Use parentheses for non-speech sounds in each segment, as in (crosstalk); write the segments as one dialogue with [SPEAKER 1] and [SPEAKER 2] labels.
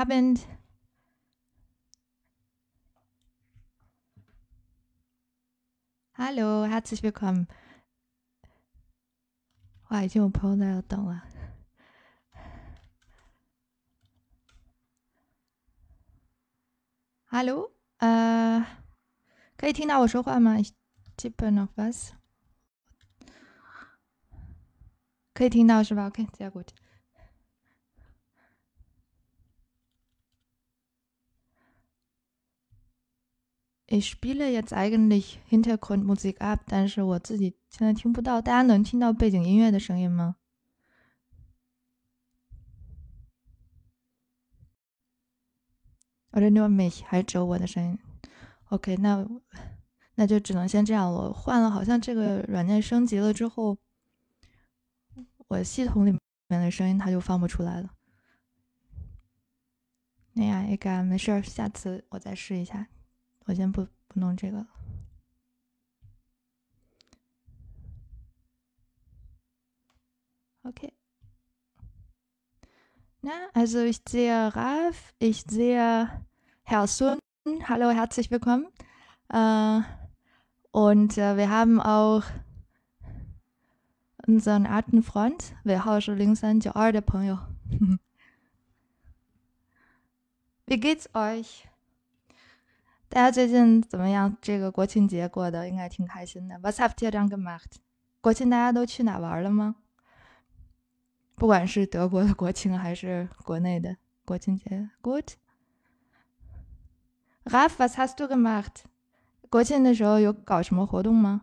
[SPEAKER 1] Abend. Hallo, herzlich willkommen. 哇，已经有朋友在这等了。Hallo，呃，可以听到我说话吗？Ich tippe noch was。可以听到是吧？OK，sehr gut。Ich spiele jetzt eigentlich Hintergrundmusik ab，但是我自己现在听不到。大家能听到背景音乐的声音吗？Oder nur mich，还是只有我的声音？OK，那那就只能先这样了。换了，好像这个软件升级了之后，我系统里面的声音它就放不出来了。那呀，也该没事儿，下次我再试一下。我先不不弄这个了。Okay. Na, also ich sehe Ralf, ich sehe Herr Sun. Hallo, herzlich willkommen. Äh, und äh, wir haben auch unseren alten Freund, wer Hausche links an der朋友. (laughs) Wie geht's euch? 大家最近怎么样？这个国庆节过得应该挺开心的。Was habt ihr dann gemacht？国庆大家都去哪玩了吗？不管是德国的国庆还是国内的国庆节，Good。Ralf，was hast du gemacht？国庆的时候有搞什么活动吗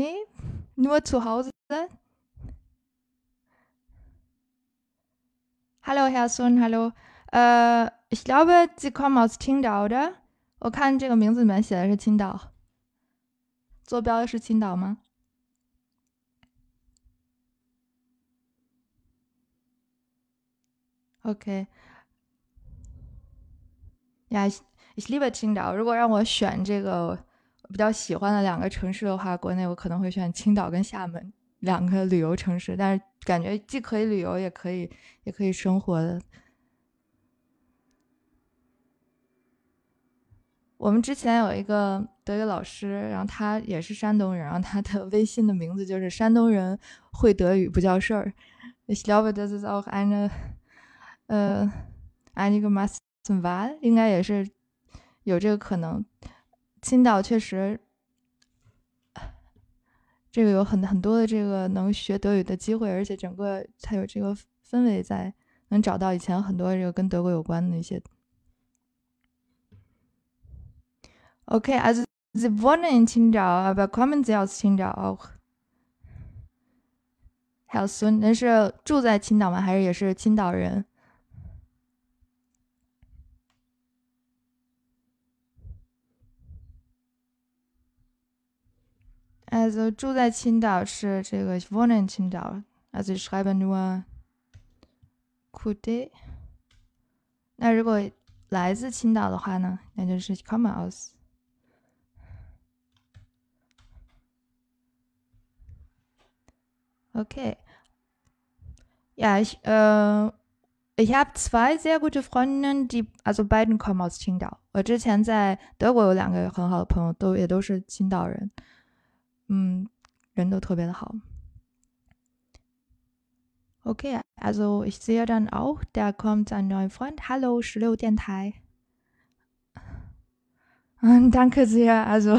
[SPEAKER 1] ？Nee, nur zu Hause. Hallo, Herr Sun, hallo. Ich glaube, Sie kommen aus Qingdao, oder? 我看这个名字里面写的是青岛，坐标是青岛吗？OK。Ja, ich ich liebe Qingdao. 如果让我选这个。比较喜欢的两个城市的话，国内我可能会选青岛跟厦门两个旅游城市，但是感觉既可以旅游，也可以也可以生活的。我们之前有一个德语老师，然后他也是山东人，然后他的 (laughs) 微信的名字就是“山东人会德语不叫事儿”。Ich glaube, das ist auch eine, äh, einige Massenwahl，应该也是有这个可能。青岛确实，这个有很很多的这个能学德语的机会，而且整个它有这个氛围在，能找到以前很多这个跟德国有关的一些。Okay, Sie wohnen in Qingdao, aber kommen Sie aus Qingdao auch? Herr Sun，您是住在青岛吗？还是也是青岛人？Also 住在青岛是这个 ich wohne in Qingdao. Also ich schreibe nur Kude. 那如果来自青岛的话呢，那就是 ich komme aus. Okay. Ja, ich, äh, ich habe zwei sehr gute Freundinnen, die, also beiden kommen aus Qingdao. 我之前在德国有两个很好的朋友，都也都是青岛人。嗯，人都特别的好。Okay, also ich sehe dann auch, da kommt ein neuer Freund. Hallo, 十六电台。嗯，Danke sehr. Also,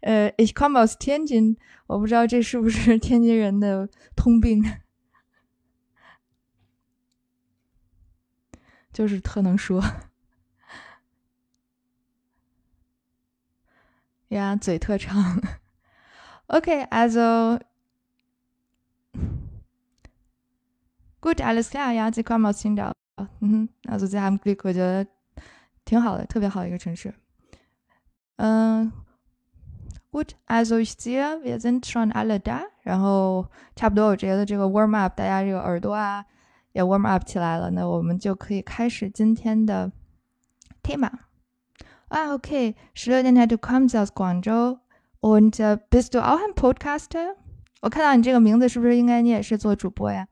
[SPEAKER 1] äh, ich komme aus Tianjin. 我不知道这是不是天津人的通病，就是特能说。呀，嘴特长。Okay, also gut, alles klar. Ja, Sie kommen aus Qingdao. Mhm. Also Sie haben Glück, 我觉得挺好的，特别好一个城市。嗯，gut, also ich sehe, wir sind schon alle da. 然后差不多，我觉得这个 warm up，大家这个耳朵啊也 warm up 起来了。那我们就可以开始今天的 tema。Ah, okay. Schlödenheit, du kommst aus Guangzhou und äh, bist du auch ein Podcaster? 我看到你这个名字，是不是应该你也是做主播呀？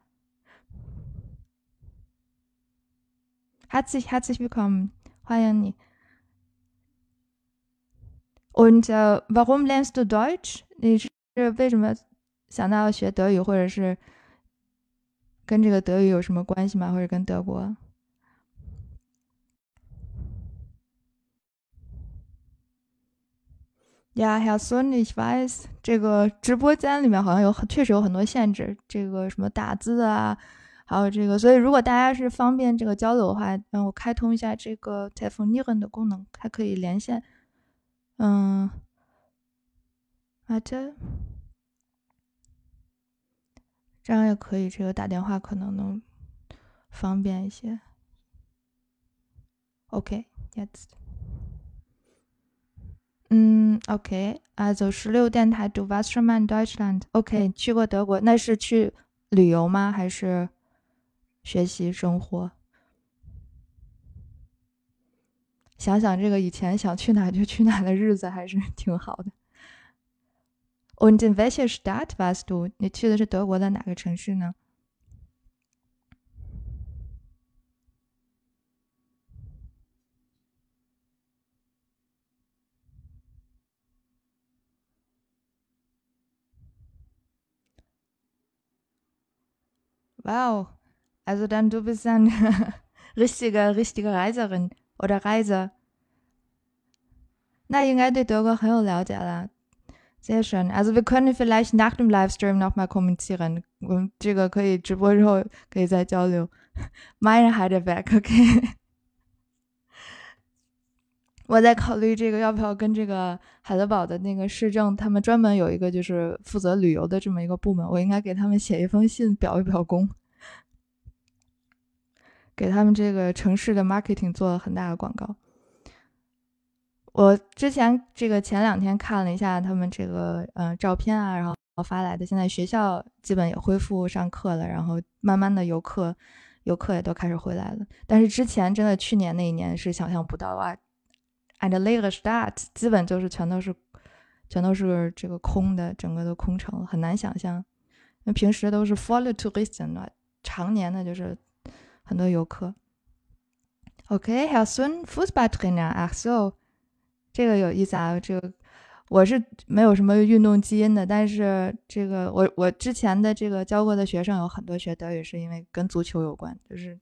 [SPEAKER 1] Herzlich, herzlich willkommen，欢迎你。Und äh, warum lernst du Deutsch？你是为什么想到要学德语，或者是跟这个德语有什么关系吗？或者跟德国？ 呀，Herr Sun，你 weiß，这个直播间里面好像有很确实有很多限制，这个什么打字啊，还有这个，所以如果大家是方便这个交流的话，让我开通一下这个 telephone 的功能，它可以连线。嗯，啊这，这样也可以，这个打电话可能能方便一些。OK，jetzt。嗯，OK，啊，走十六电台，Du Westermann Deutschland，OK，去过德国，那是去旅游吗？还是学习生活？想想这个以前想去哪就去哪的日子，还是 (laughs) 挺好的。Und in welcher Stadt warst du？你去的是德国的哪个城市呢？？Wow, also dann du bist ein (laughs) richtige, richtige Reiserin oder Reiser. 那应该对德国很有了解了。Sehr schön. Also wir können vielleicht nach dem Livestream nochmal kommunizieren. 我们这个可以直播之后可以再交流。Mein (laughs) Heidelberg, OK 我在考虑这个要不要跟这个海德堡的那个市政，他们专门有一个就是负责旅游的这么一个部门，我应该给他们写一封信表一表功，给他们这个城市的 marketing 做了很大的广告。我之前这个前两天看了一下他们这个嗯照片啊，然后发来的，现在学校基本也恢复上课了，然后慢慢的游客游客也都开始回来了，但是之前真的去年那一年是想象不到啊。And later start，基本就是全都是，全都是这个空的，整个都空城，很难想象。那平时都是 follow tourists，常年的就是很多游客。OK，Herr Sun，Fußballtrainer，ach so，这个有意思啊。这个我是没有什么运动基因的，但是这个我我之前的这个教过的学生有很多学德语是因为跟足球有关，就是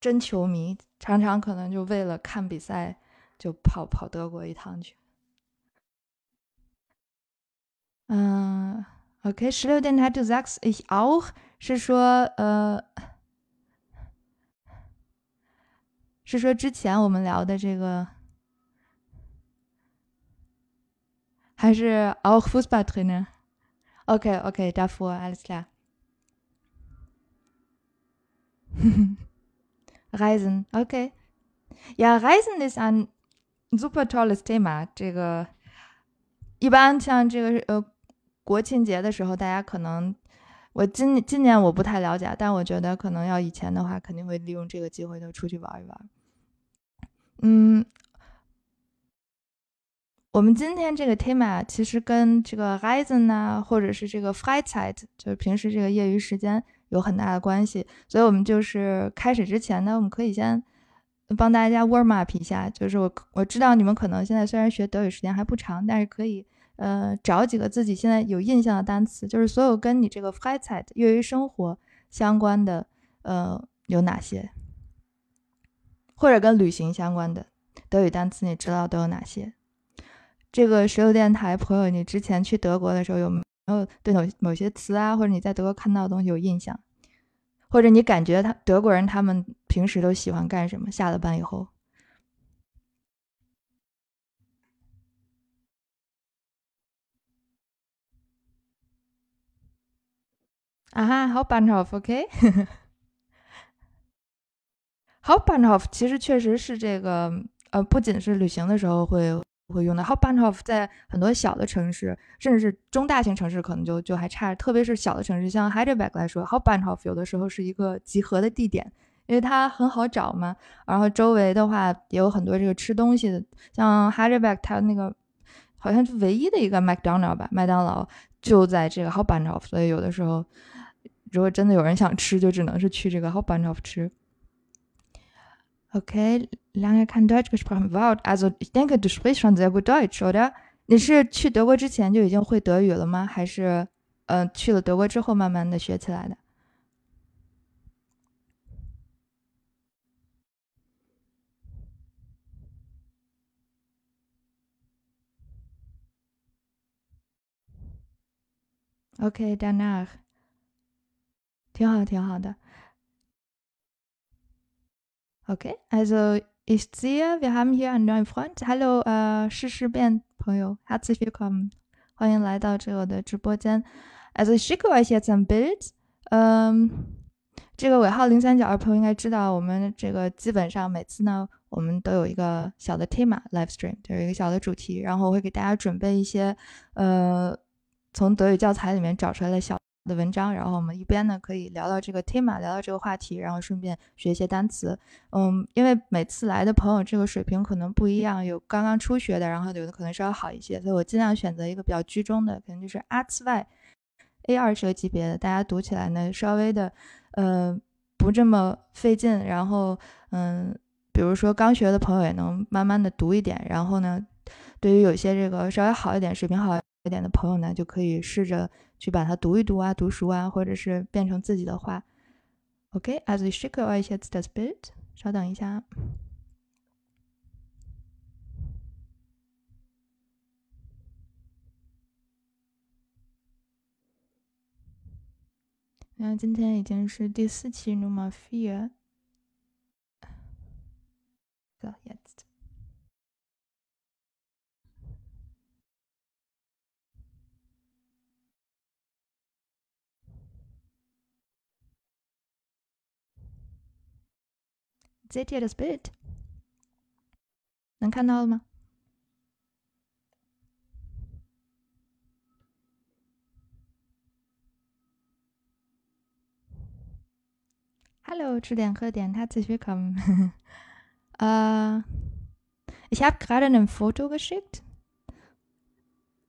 [SPEAKER 1] 真球迷。常常可能就为了看比赛，就跑跑德国一趟去。嗯，OK，十六电台 to Zax ich auch 是说呃，是说之前我们聊的这个，还是 auch Fußball Trainer？OK，OK，davor alles klar。Reisen, okay. Ja, Reisen ist ein super tolles Thema. 这个一般像这个呃国庆节的时候，大家可能我今今年我不太了解，但我觉得可能要以前的话，肯定会利用这个机会都出去玩一玩。嗯，我们今天这个 tema 其实跟这个 Reisen 啊，或者是这个 Freizeit，就是平时这个业余时间。有很大的关系，所以我们就是开始之前呢，我们可以先帮大家 warm up 一下。就是我我知道你们可能现在虽然学德语时间还不长，但是可以呃找几个自己现在有印象的单词，就是所有跟你这个 freizeit 业余生活相关的呃有哪些，或者跟旅行相关的德语单词，你知道都有哪些？这个石油电台朋友，你之前去德国的时候有没？然后对某某些词啊，或者你在德国看到的东西有印象，或者你感觉他德国人他们平时都喜欢干什么？下了班以后，啊哈，Hauptbahnhof，OK，Hauptbahnhof (laughs) 其实确实是这个，呃，不仅是旅行的时候会。会用的 Hauptbahnhof 在很多小的城市，甚至是中大型城市，可能就就还差。特别是小的城市，像 Heidelberg 来说，Hauptbahnhof 有的时候是一个集合的地点，因为它很好找嘛。然后周围的话也有很多这个吃东西的，像 h a r i b e k 它那个好像是唯一的一个 McDonald 吧，麦当劳就在这个 Hauptbahnhof，所以有的时候如果真的有人想吃，就只能是去这个 Hauptbahnhof 吃。Okay, lange kein Deutsch gesprochen. Wow, also ich denke, du sprichst schon sehr gut Deutsch, oder? 你是去德国之前就已经会德语了吗？还是，呃，去了德国之后慢慢的学起来的？Okay，danach，挺好，挺好的。Okay, also ich sehe, wir haben hier einen neuen Freund. Hallo, äh, 世事变朋友，herzlich willkommen，欢迎来到这我的直播间。Also ich schicke euch jetzt ein Bild。嗯，这个尾号零三角二朋友应该知道，我们这个基本上每次呢，我们都有一个小的 tema live stream，就是一个小的主题，然后我会给大家准备一些呃从德语教材里面找出来的小。的文章，然后我们一边呢可以聊到这个 tema，聊到这个话题，然后顺便学一些单词。嗯，因为每次来的朋友这个水平可能不一样，有刚刚初学的，然后有的可能稍微好一些，所以我尽量选择一个比较居中的，可能就是 a t y A 二这个级别的，大家读起来呢稍微的呃不这么费劲，然后嗯，比如说刚学的朋友也能慢慢的读一点，然后呢，对于有些这个稍微好一点、水平好一点的朋友呢，就可以试着。去把它读一读啊，读熟啊，或者是变成自己的话。OK，as we shake our heads a bit，稍等一下。那今天已经是第四期 Number Four。了，也。Seht ihr das Bild？能看到了吗？Hallo, 吃点喝点，herzlich willkommen. äh, ich habe gerade ein Foto 个 shit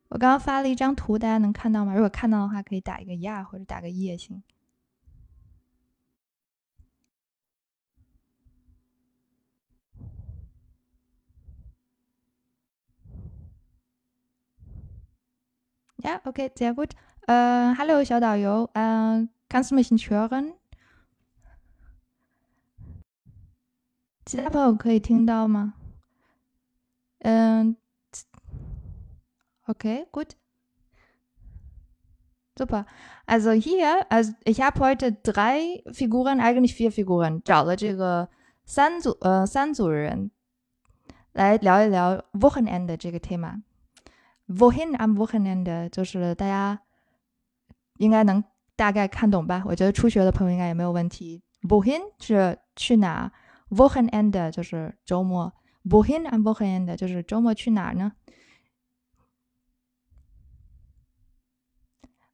[SPEAKER 1] 我刚刚发了一张图，大家能看到吗？如果看到的话，可以打一个 “yeah” 或者打个一也行。Ja, okay, sehr gut. Äh, hallo, 小导游. Äh, kannst du mich nicht hören? 其他朋友可以听到吗？嗯，okay, gut. Super. Also hier, also ich habe heute drei Figuren, eigentlich vier Figuren，找了这个三组呃三组人来聊一聊 Wochenende 这个 Thema。 Wohin am Wochenende 就是大家应该能大概看懂吧？我觉得初学的朋友应该也没有问题。Wohin 是去哪？Bohenend 就是周末。Wohin am Wochenende 就是周末去哪儿呢？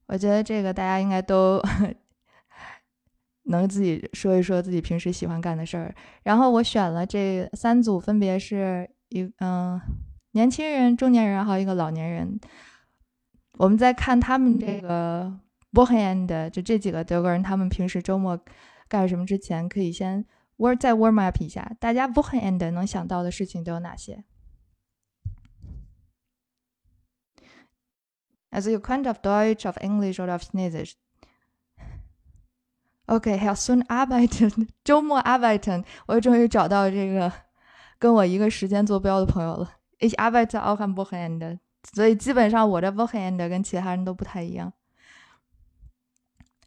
[SPEAKER 1] 我觉得这个大家应该都 (laughs) 能自己说一说自己平时喜欢干的事儿。然后我选了这三组，分别是一嗯。年轻人、中年人，还有一个老年人。我们在看他们这个 Wochenende，就这几个德国人，他们平时周末干什么之前，可以先 warm 再 warm up 一下。大家 Wochenende 能想到的事情都有哪些？Also you kind of Deutsch, of English or of Chinesisch. Okay, Herr Sun arbeiten，周末 arbeiten，我终于找到这个跟我一个时间坐标的朋友了。Ich arbeite auch am Wochenende，所以基本上我的 Wochenende 跟其他人都不太一样，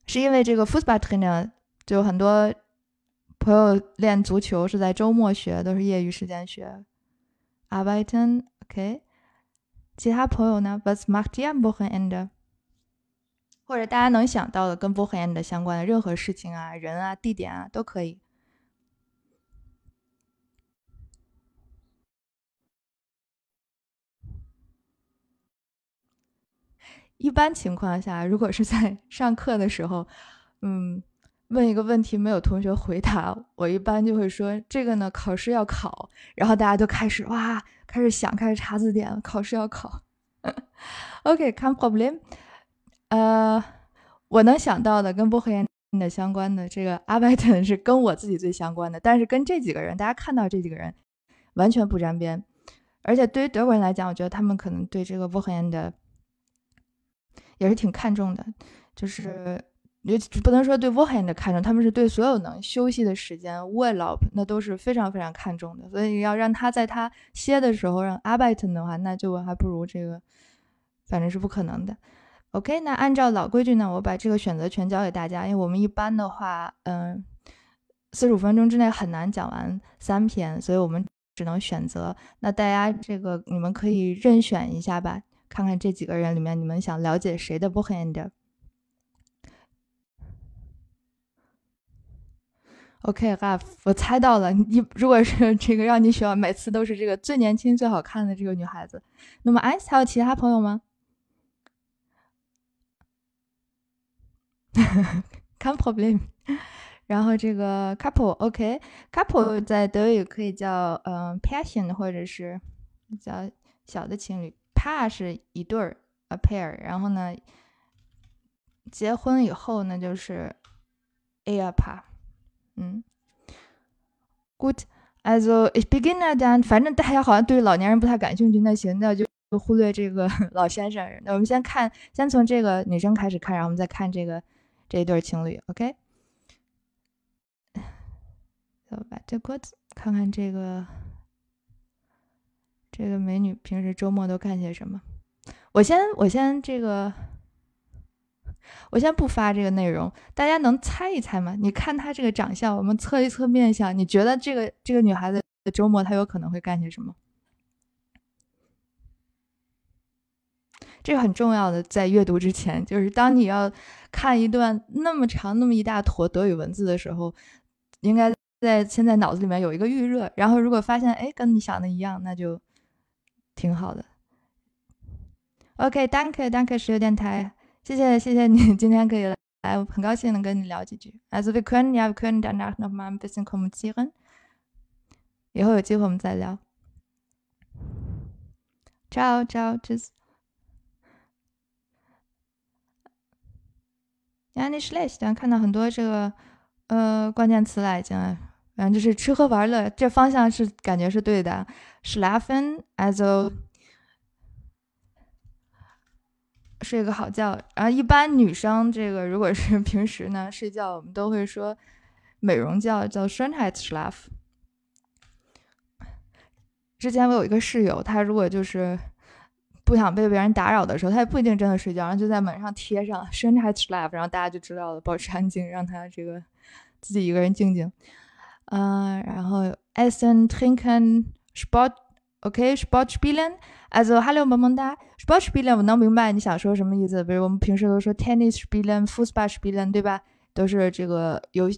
[SPEAKER 1] 是因为这个 Fußballtrainer 就很多朋友练足球是在周末学，都是业余时间学。Arbeiten，okay？其他朋友呢？Was macht ihr am Wochenende？或者大家能想到的跟 Wochenende 相关的任何事情啊、人啊、地点啊都可以。一般情况下，如果是在 (laughs) 上课的时候，嗯，问一个问题没有同学回答，我一般就会说这个呢考试要考，然后大家都开始哇开始想开始查字典，考试要考。(laughs) OK，come problem。呃，我能想到的跟波赫言的相关的这个阿拜特是跟我自己最相关的，但是跟这几个人，大家看到这几个人完全不沾边，而且对于德国人来讲，我觉得他们可能对这个波赫言的也是挺看重的，就是也不能说对波赫言的看重，他们是对所有能休息的时间 w e l o p 那都是非常非常看重的，所以要让他在他歇的时候让 Abiten 的话，那就还不如这个，反正是不可能的。OK，那按照老规矩呢，我把这个选择权交给大家，因为我们一般的话，嗯，四十五分钟之内很难讲完三篇，所以我们只能选择。那大家这个你们可以任选一下吧，看看这几个人里面你们想了解谁的 bookend。OK，Raf，我猜到了，你如果是这个让你选，每次都是这个最年轻、最好看的这个女孩子。那么，ice 还有其他朋友吗？(laughs) Kein Problem。(laughs) 然后这个 couple，OK，couple 在德语可以叫嗯 passion，或者是叫小的情侣。Pa 是一对儿，a pair。然后呢，结婚以后呢就是 a a pa。嗯，Good，also ich beginne dann，反正大家好像对老年人不太感兴趣，那行，那就忽略这个 (laughs) 老先生。那我们先看，先从这个女生开始看，然后我们再看这个。这一对情侣，OK。(sighs) 走吧，这过看看这个这个美女平时周末都干些什么。我先我先这个，我先不发这个内容，大家能猜一猜吗？你看她这个长相，我们测一测面相，你觉得这个这个女孩子的周末她有可能会干些什么？这个很重要的，在阅读之前，就是当你要看一段那么长、那么一大坨德语文字的时候，应该在现在脑子里面有一个预热。然后，如果发现哎跟你想的一样，那就挺好的。OK，Danke，Danke，石油电台，谢谢谢谢你今天可以来，我很高兴能跟你聊几句。Also wir können ja wir können danach noch mal ein bisschen kommunizieren。以后有机会我们再聊。Ciao，Ciao，Tschüss。Yeah, nicht schlecht。看到很多这个呃关键词了，已经，反正就是吃喝玩乐，这方向是感觉是对的。Schlafen, also 睡个好觉。然后一般女生这个如果是平时呢睡觉，我们都会说美容觉，叫 Schönheitsschlaf。之前我有一个室友，她如果就是不想被别人打扰的时候，她也不一定真的睡觉，然后就在门上贴上 (laughs) “Schönheitsschlaf”，然后大家就知道了，保持安静，让她这个自己一个人静静。嗯，然后 Essen, Trinken, Sport，OK, Sport spielen。Also hello, 萌萌哒 Sport spielen，我能明白你想说什么意思。比如我们平时都说 Tennis spielen, Fußball spielen，对吧？都是这个有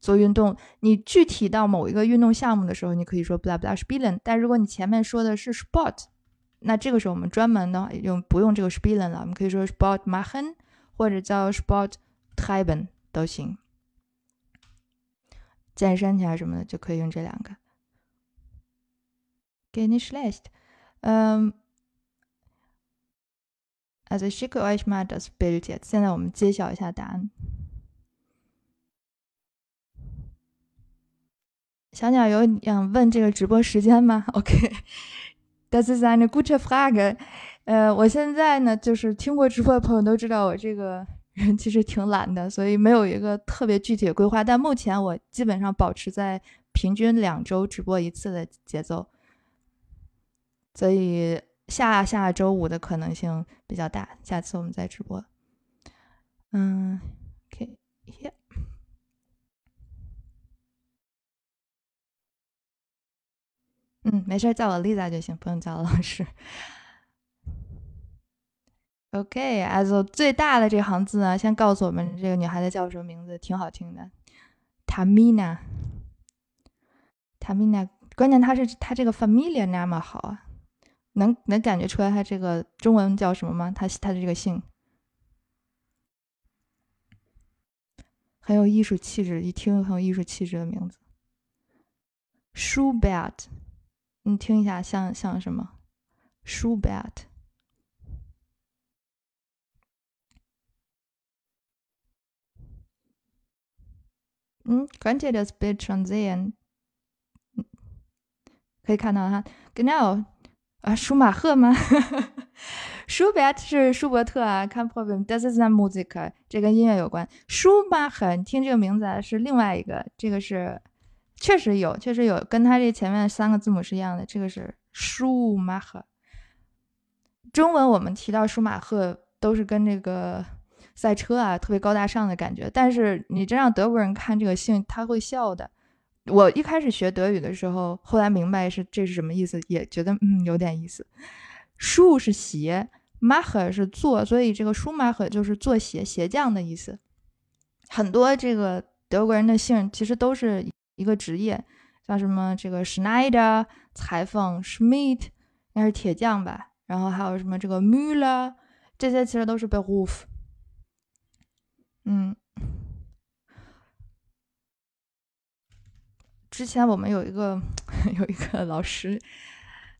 [SPEAKER 1] 做运动。你具体到某一个运动项目的时候，你可以说 blah blah spielen。但如果你前面说的是 Sport。那这个时候我们专门的用不用这个 spielen 了，我们可以说 sport machen 或者叫 sport treiben 都行。健身起来什么的就可以用这两个。Geht nicht schlecht. Ähm, also ich schicke euch mal das Bild jetzt. 现在我们揭晓一下答案。小鸟有想问这个直播时间吗？(laughs) OK。Das ist eine gute Frage。呃，我现在呢，就是听过直播的朋友都知道，我这个人其实挺懒的，所以没有一个特别具体的规划。但目前我基本上保持在平均两周直播一次的节奏，所以下下周五的可能性比较大。下次我们再直播。嗯，OK，here。嗯，没事，叫我 Lisa 就行，不用叫我老师。OK，as 最大的这行字呢，先告诉我们这个女孩子叫什么名字，挺好听的，Tamina。Tamina，关键她是她这个 familia 那么好啊，能能感觉出来她这个中文叫什么吗？她她的这个姓很有艺术气质，一听很有艺术气质的名字。Schubert，你听一下，像像什么？Schubert。嗯，könnt ihr das Bild schon sehen？可以看到哈，genau 啊，舒马赫吗？(laughs) Schubert 是舒伯特啊，kein Problem，das ist ein Musiker，这跟音乐有关。舒马赫，你听这个名字啊是另外一个，这个是确实有，确实有，跟他这前面三个字母是一样的，这个是舒马赫。中文我们提到舒马赫都是跟这个。赛车啊，特别高大上的感觉。但是你真让德国人看这个姓，他会笑的。我一开始学德语的时候，后来明白是这是什么意思，也觉得嗯有点意思。舒是鞋，macher 是做，所以这个 Schuhmacher 就是做鞋鞋匠的意思。很多这个德国人的姓其实都是一个职业，像什么这个 Schneider 裁缝，Schmidt 应该是铁匠吧，然后还有什么这个 Müller，这些其实都是 Beruf。嗯，之前我们有一个 (laughs) 有一个老师，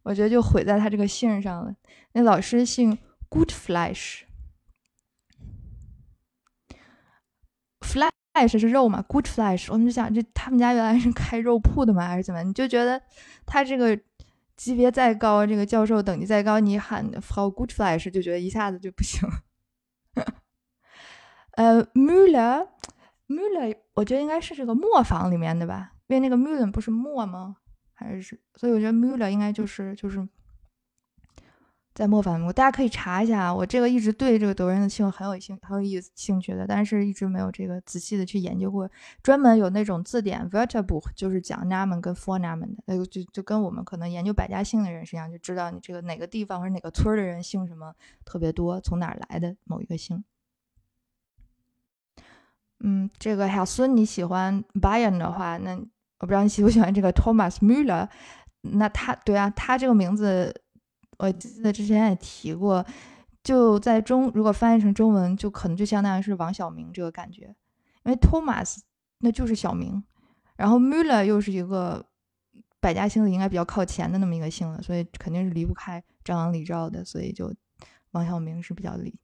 [SPEAKER 1] 我觉得就毁在他这个姓上了。那老师姓 Goodflesh，Flesh 是肉嘛？Goodflesh，我们就想这他们家原来是开肉铺的吗？还是怎么？你就觉得他这个级别再高，这个教授等级再高，你喊 Frau Goodflesh 就觉得一下子就不行了。(laughs) 呃，Müller，Müller，我觉得应该是这个磨坊里面的吧，因为那个 Müller 不是墨吗？还是所以我觉得 Müller 应该就是就是在莫反。我大家可以查一下，我这个一直对这个德国人的姓很有兴很有意思兴趣的，但是一直没有这个仔细的去研究过。专门有那种字典 Wörterbuch，就是讲 Namen 跟 For Namen 的，那就就跟我们可能研究百家姓的人是一样，就知道你这个哪个地方或者哪个村的人姓什么特别多，从哪儿来的某一个姓。嗯，这个小孙你喜欢 Bayern 的话，那我不知道你喜不喜欢这个 Thomas Müller。那他对啊，他这个名字我记得之前也提过，就在中如果翻译成中文，就可能就相当于是王小明这个感觉，因为 Thomas 那就是小明，然后 Müller 又是一个百家姓里应该比较靠前的那么一个姓了，所以肯定是离不开张王李赵的，所以就王小明是比较离。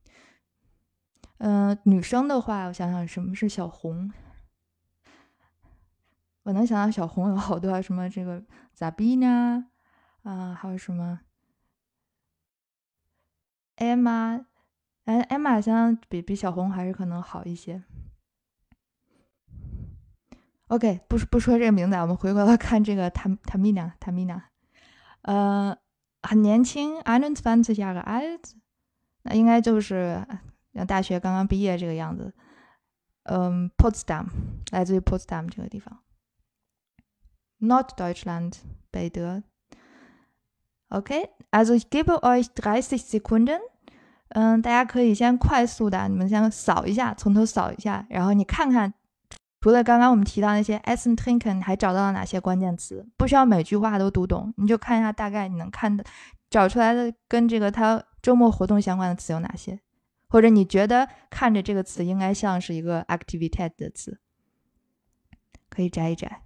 [SPEAKER 1] 嗯，女生的话，我想想，什么是小红？我能想到小红有好多，什么这个咋比呢？啊，还有什么？Emma，哎，Emma 相比比小红还是可能好一些。OK，不不说这个名字，我们回过来看这个 Tam Tamina，Tamina，呃，很年轻，einundzwanzig Jahre alt，那应该就是。像大学刚刚毕业这个样子，嗯，Potsdam，来自于 Potsdam 这个地方，Norddeutschland，北德。OK，also ich gebe euch dreißig Sekunden，嗯，大家可以先快速的，你们先扫一下，从头扫一下，然后你看看，除了刚刚我们提到那些 essen trinken，还找到了哪些关键词？不需要每句话都读懂，你就看一下大概你能看的，找出来的跟这个他周末活动相关的词有哪些？或者你觉得看着这个词应该像是一个 activity 的词，可以摘一摘。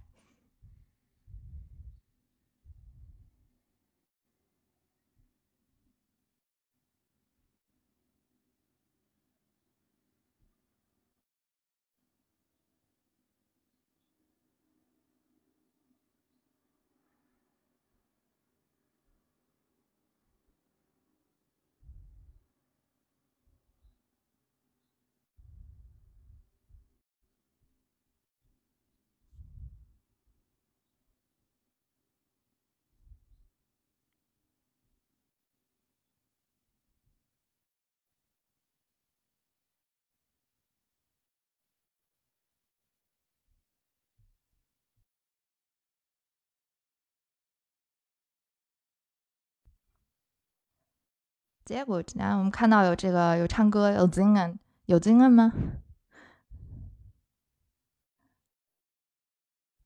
[SPEAKER 1] 结果，然后我们看到有这个有唱歌，有 zingen 有 zingen 吗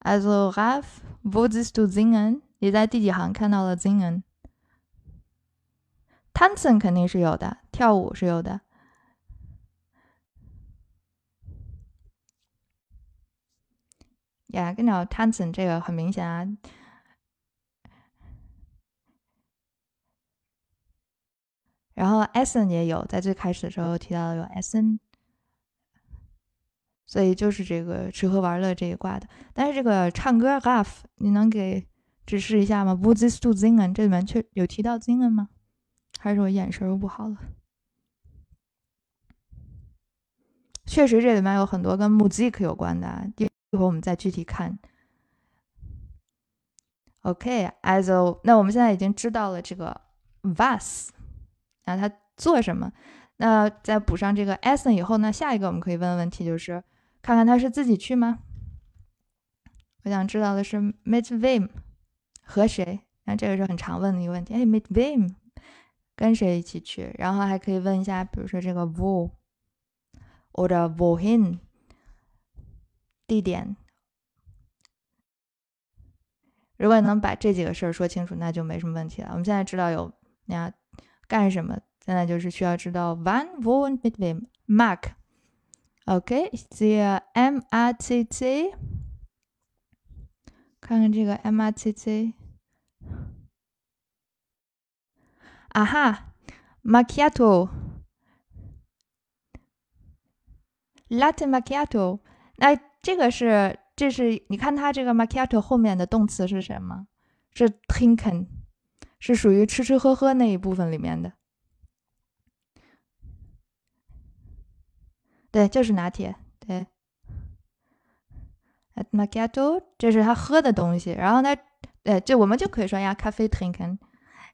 [SPEAKER 1] ？Also Ralf，wo siehst du singen？你在第几行看到了 zingen？Tanzen 肯定是有的，跳舞是有的。呀，跟着 tanzen 这个很明显啊。然后 essen 也有，在最开始的时候提到有 essen，所以就是这个吃喝玩乐这一挂的。但是这个唱歌 g a f 你能给指示一下吗？Would this do singen？这里面确有提到 singen 吗？还是我眼神不好了？确实，这里面有很多跟 music 有关的，一一会儿我们再具体看。OK，as 那我们现在已经知道了这个 Vas。那他做什么？那在补上这个 essen 以后呢？下一个我们可以问的问题就是，看看他是自己去吗？我想知道的是 meet whom 和谁？那这个是很常问的一个问题。哎，meet whom 跟谁一起去？然后还可以问一下，比如说这个 wo 或者 wohin 地点。如果能把这几个事儿说清楚，那就没什么问题了。我们现在知道有，你看。干什么？现在就是需要知道 wann, wo und mit wem. Mark. OK, ich sehe M A C C. 看看这个 M A C C。啊哈，macchiato。Latte macchiato。那这个是，这是你看它这个 macchiato 后面的动词是什么？是 trinken。 是属于吃吃喝喝那一部分里面的，对，就是拿铁，对。Macchiato，这是他喝的东西，然后呢，呃，这我们就可以说呀，咖啡 trinken。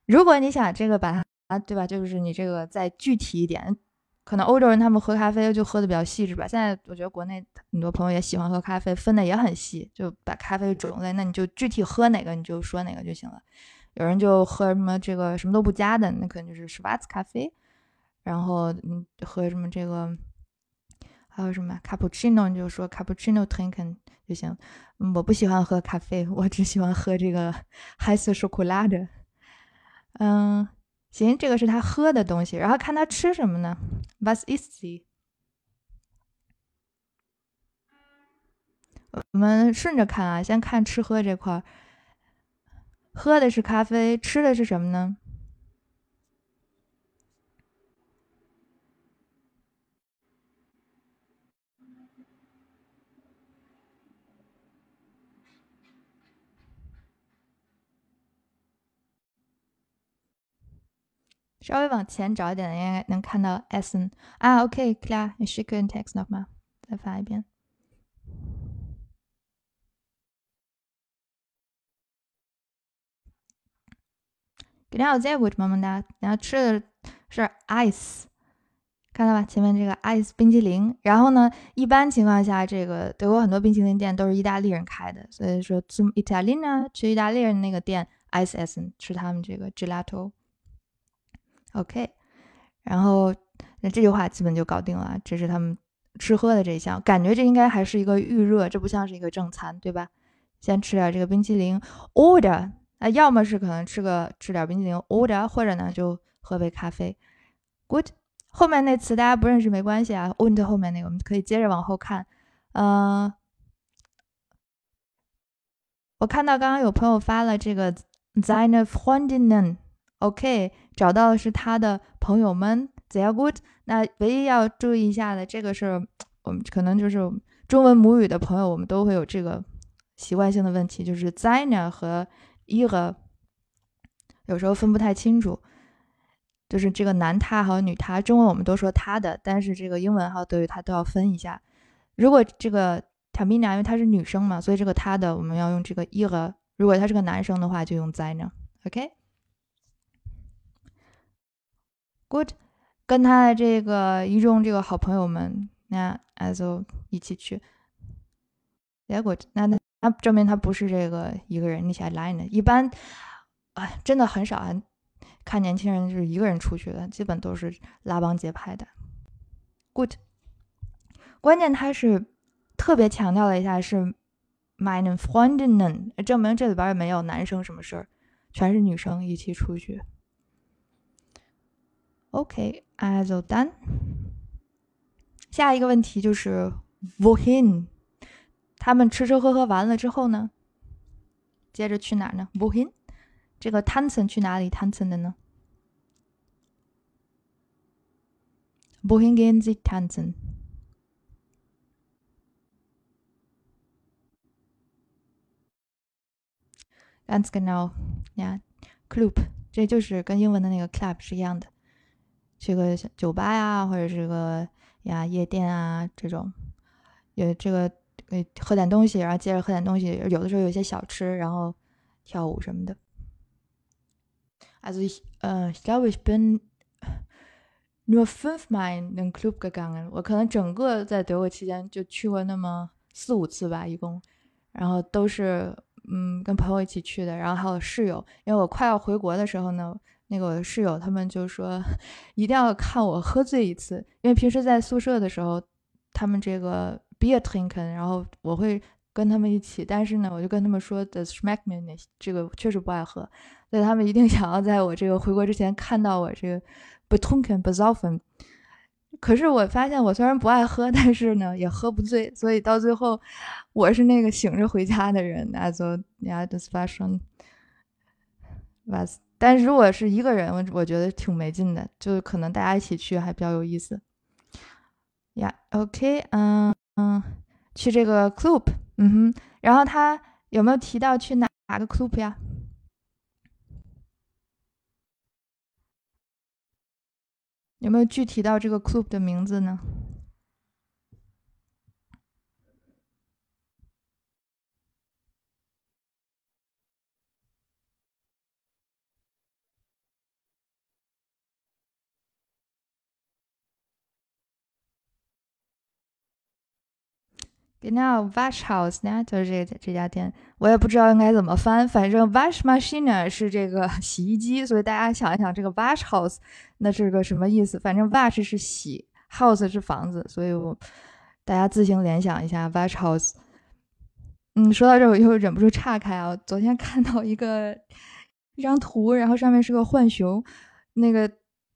[SPEAKER 1] 如果你想这个把它啊，对吧？就是你这个再具体一点，可能欧洲人他们喝咖啡就喝的比较细致吧。现在我觉得国内很多朋友也喜欢喝咖啡，分的也很细，就把咖啡种类，那你就具体喝哪个你就说哪个就行了。有人就喝什么这个什么都不加的，那可能就是 Schwarz 咖啡。然后嗯，喝什么这个还有什么 Cappuccino，你就说 Cappuccino trinken 就行。我不喜欢喝咖啡，我只喜欢喝这个 (laughs) heiße Schokolade。嗯，行，这个是他喝的东西。然后看他吃什么呢？Was isst sie？我们顺着看啊，先看吃喝这块儿。喝的是咖啡，吃的是什么呢？稍微往前找一点，应该能看到 Essen 啊。OK，klar，你 schicke den Text nochmal，再发一遍。然后再 good，么么哒。然后吃的是 ice，看到吧？前面这个 ice 冰淇淋。然后呢，一般情况下，这个德国很多冰淇淋店都是意大利人开的，所以说 zum Italiener 去意大利人那个店 ice essen 吃他们这个 gelato。OK，然后那这句话基本就搞定了。这是他们吃喝的这一项，感觉这应该还是一个预热，这不像是一个正餐，对吧？先吃点这个冰淇淋，order。那要么是可能吃个吃点冰淇淋，order，或者呢就喝杯咖啡。Good，后面那词大家不认识没关系啊。Und 后面那个我们可以接着往后看。嗯，我看到刚刚有朋友发了这个 seine Freundinnen，OK，找到的是他的朋友们。Sehr good。那唯一要注意一下的，这个是我们可能就是中文母语的朋友，我们都会有这个习惯性的问题，就是 seine 和一个有时候分不太清楚，就是这个男他和女他，中文我们都说他的，但是这个英文和德语它都要分一下。如果这个 Tamina 因为她是女生嘛，所以这个他的我们要用这个一个；如果他是个男生的话，就用 seine。OK，Good，跟他的这个一众这个好朋友们，那 as 一起去。Yeah, good，那那。那证明他不是这个一个人，你起来呢？一般啊，真的很少啊，看年轻人就是一个人出去的，基本都是拉帮结派的。Good，关键他是特别强调了一下是 mine Freundinnen，证明这里边也没有男生什么事儿，全是女生一起出去。OK，also done。下一个问题就是 wohin。他们吃吃喝喝完了之后呢，接着去哪儿呢？Wohin？这个 tanzen 去哪里 tanzen 的呢？Wohin gehen sie tanzen？Ganz genau，呀，Club，这就是跟英文的那个 club 是一样的，去个酒吧呀，或者是个呀夜店啊这种，有这个可以喝点东西，然后接着喝点东西，有的时候有一些小吃，然后跳舞什么的。Also ich, äh, ich glaube, ich bin (laughs) nur fünfmal in den Club gegangen。我可能整个在德国期间就去过那么四五次吧，一共，然后都是。嗯，跟朋友一起去的，然后还有室友。因为我快要回国的时候呢，那个我的室友他们就说 (laughs) 一定要看我喝醉一次，因为平时在宿舍的时候，他们这个 beer trinken，然后我会跟他们一起，但是呢，我就跟他们说 the schmeckt mir nicht，这个确实不爱喝，所以他们一定 (laughs) 想要在我这个回国之前看到我这个 betrunken besoffen。可是我发现，我虽然不爱喝，但是呢，也喝不醉，所以到最后，我是那个醒着回家的人。那就呀，this fashion was。但是如果是一个人，我我觉得挺没劲的，就可能大家一起去还比较有意思。呀，OK，嗯嗯，去这个 club，嗯哼，然后他有没有提到去哪哪个 club 呀？有没有具体到这个 club 的名字呢？Genau, Waschhaus 呢，就是这个这家店，我也不知道应该怎么翻，反正 Waschmaschine 是这个 (laughs) 洗衣机，所以大家想一想，这个 Waschhaus 那是个什么意思？反正 wash 是洗，House 是房子，所以我大家自行联想一下 Waschhaus。嗯，说到这，我又忍不住岔开啊！昨天看到一个一张图，然后上面是个浣熊，那个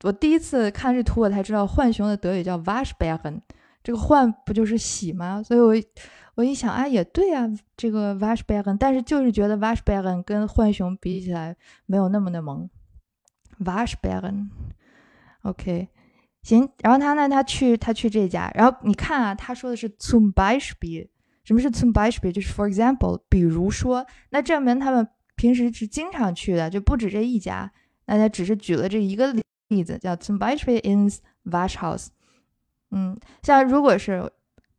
[SPEAKER 1] 我第一次看这图，我才知道浣熊的德语叫 Waschbären。这个换不就是洗吗？所以我我一想，哎，也对啊，这个 wash baron 但是就是觉得 wash baron 跟浣熊比起来没有那么的萌。wash baron ok 行。然后他呢，他去他去这家，然后你看啊，他说的是 zum Beispiel，什么是 zum Beispiel？就是 for example，比如说，那证明他们平时是经常去的，就不止这一家。那他只是举了这一个例子，叫 zum Beispiel in wash house。嗯，像如果是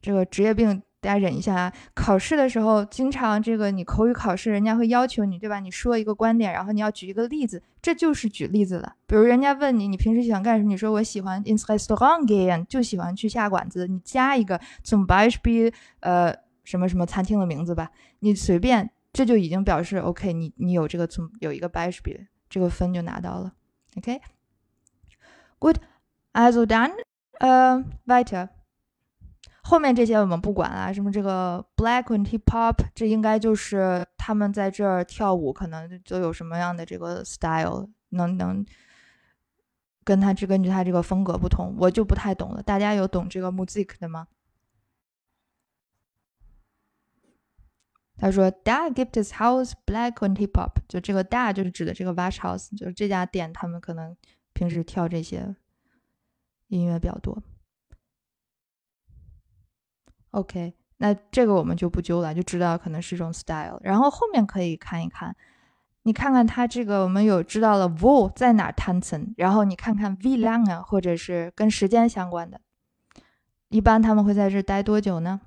[SPEAKER 1] 这个职业病，大家忍一下啊。考试的时候，经常这个你口语考试，人家会要求你，对吧？你说一个观点，然后你要举一个例子，这就是举例子了。比如人家问你，你平时喜欢干什么？你说我喜欢 ins Restaurant gehen，就喜欢去下馆子。你加一个 zum Beispiel，呃，什么什么餐厅的名字吧，你随便，这就已经表示 OK，你你有这个从有一个 Beispiel，这个分就拿到了。OK，Good，also dann。呃，weiter，后面这些我们不管啊，什么这个 black and hip hop，这应该就是他们在这儿跳舞，可能都有什么样的这个 style，能能跟他这根据他这个风格不同，我就不太懂了。大家有懂这个 music 的吗？他说，Da gibt es House Black and Hip Hop，就这个 Da 就是指的这个 Wash House，就是这家店，他们可能平时跳这些。音乐比较多，OK，那这个我们就不揪了，就知道可能是一种 style。然后后面可以看一看，你看看它这个，我们有知道了 wo 在哪 tanzen，然后你看看 v l a n g 啊或者是跟时间相关的，一般他们会在这待多久呢？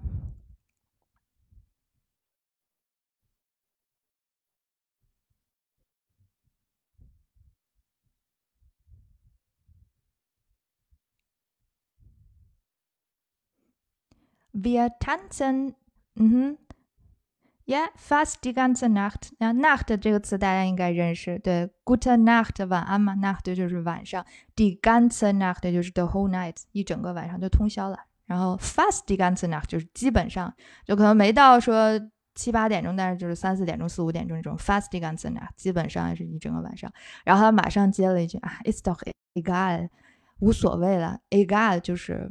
[SPEAKER 1] ？Wir tanzen，嗯哼，Yeah，fast die ganze Nacht。那 Nacht 这个词大家应该认识，对，Gute Nacht，晚安嘛，Nacht 就是晚上，die ganze Nacht 就是 the whole night，一整个晚上就通宵了。然后 fast die ganze Nacht 就是基本上，就可能没到说七八点钟，但是就是三四点钟、四五点钟这种 fast die ganze Nacht，基本上是一整个晚上。然后他马上接了一句啊，It's doch egal，无所谓了，egal 就是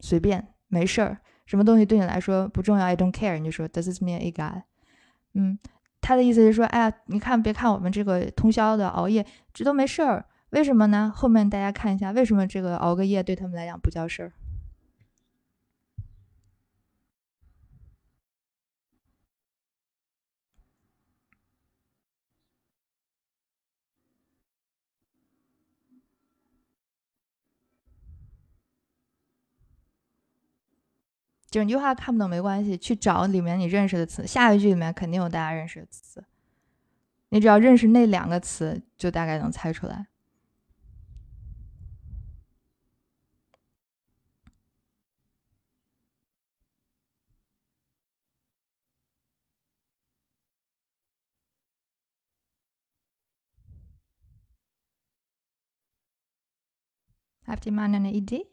[SPEAKER 1] 随便，没事儿。什么东西对你来说不重要？I don't care，你就说 Does this mean a guy？嗯，他的意思是说，哎呀，你看，别看我们这个通宵的熬夜，这都没事儿。为什么呢？后面大家看一下，为什么这个熬个夜对他们来讲不叫事儿？整句话看不懂没关系，去找里面你认识的词，下一句里面肯定有大家认识的词，你只要认识那两个词，就大概能猜出来。Habt ihr mal eine Idee?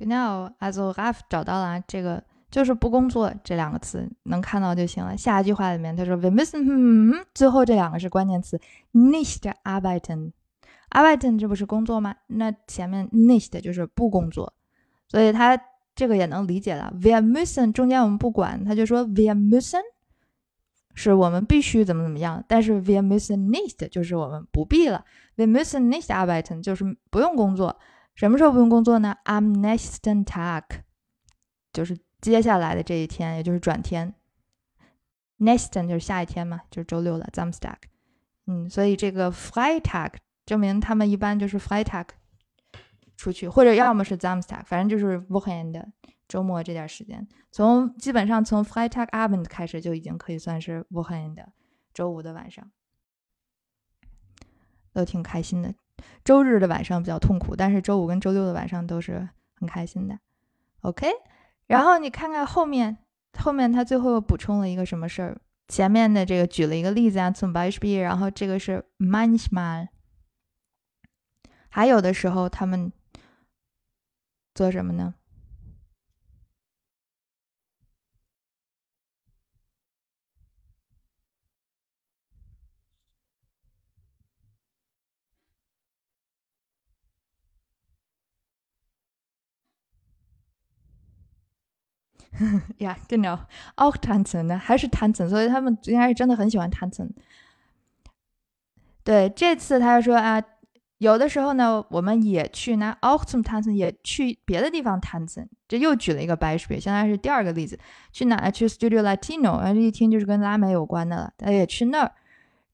[SPEAKER 1] Genau，also Raf 找到了这个就是不工作这两个词能看到就行了。下一句话里面他说 “Wir müssen”，最后这两个是关键词，nicht arbeiten，arbeiten 这不是工作吗？那前面 nicht 就是不工作，所以他这个也能理解了。Wir müssen 中间我们不管，他就说 “Wir müssen” 是我们必须怎么怎么样，但是 “Wir müssen nicht” 就是我们不必了。“Wir müssen nicht arbeiten” 就是不用工作。什么时候不用工作呢？Am nächsten Tag，就是接下来的这一天，也就是转天。Nächsten 就是下一天嘛，就是周六了。Samstag，嗯，所以这个 Freitag 证明他们一般就是 Freitag 出去，或者要么是 Samstag，反正就是 Wohend 周末这点时间。从基本上从 Freitag Abend 开始就已经可以算是 Wohend 周五的晚上，都挺开心的。周日的晚上比较痛苦，但是周五跟周六的晚上都是很开心的。OK，然后你看看后面，后面他最后又补充了一个什么事儿？前面的这个举了一个例子啊，zum Beispiel，然后这个是 manchmal，还有的时候他们做什么呢？(laughs) 呀，genau auch tanzen 呢，还是 tanzen，所以他们应该是真的很喜欢 tanzen。对，这次他说啊，有的时候呢，我们也去拿 auch zum tanzen，也去别的地方 tanzen。这又举了一个 Beispiel，相当于是第二个例子，去哪？去 Studio Latino，啊，这一听就是跟拉美有关的了，他也去那儿。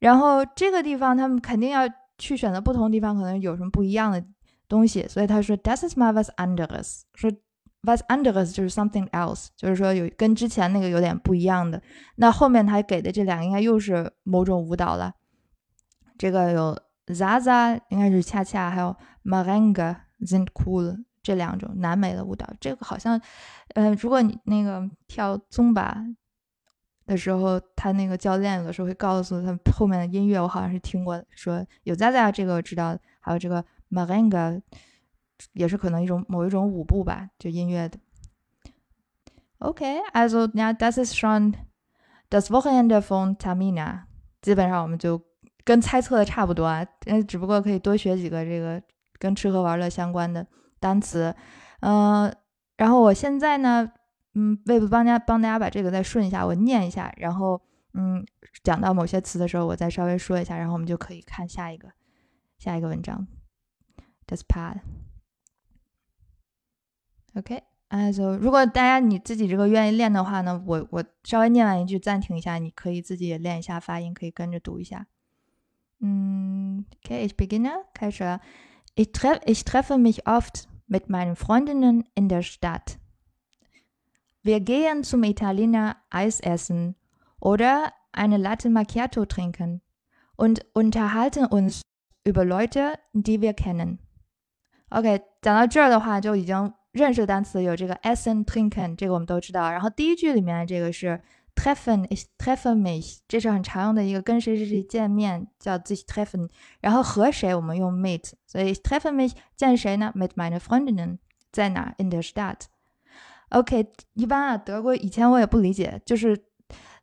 [SPEAKER 1] 然后这个地方他们肯定要去选择不同地方，可能有什么不一样的东西，所以他说 Das ist mal was anderes，说。Was anderes 就是 something else，就是说有跟之前那个有点不一样的。那后面他给的这两个应该又是某种舞蹈了。这个有 Zaza，应该是恰恰，还有 Marenga sind cool 这两种南美的舞蹈。这个好像，呃，如果你那个跳宗巴的时候，他那个教练有的时候会告诉他后面的音乐，我好像是听过，说有 Zaza 这个我知道，还有这个 Marenga。也是可能一种某一种舞步吧，就音乐的。OK，also ja, das ist schon das Wochenende von Tamina。基本上我们就跟猜测的差不多啊，嗯，只不过可以多学几个这个跟吃喝玩乐相关的单词。嗯，然后我现在呢，嗯，为了帮大家帮大家把这个再顺一下，我念一下，然后嗯，讲到某些词的时候，我再稍微说一下，然后我们就可以看下一个下一个文章。Das Pad。OK，啊，就如果大家你自己这个愿意练的话呢，我我稍微念完一句暂停一下，你可以自己也练一下发音，可以跟着读一下。嗯，OK，ich beginne，开始了。Ich treffe ich treffe mich oft mit meinen Freundinnen in der Stadt. Wir gehen zum Italiener Eis essen oder eine Latte Macchiato trinken und unterhalten uns über Leute, die wir kennen. OK，讲到这儿的话就已经 认识的单词有这个 essen trinken，这个我们都知道。然后第一句里面这个是 treffen，ich treffe mich，这是很常用的一个跟谁谁谁见面叫 sich treffen。然后和谁我们用 meet，所以 treffen mich 见谁呢？meet meine Freundin，在哪？in der Stadt。OK，一般啊，德国以前我也不理解，就是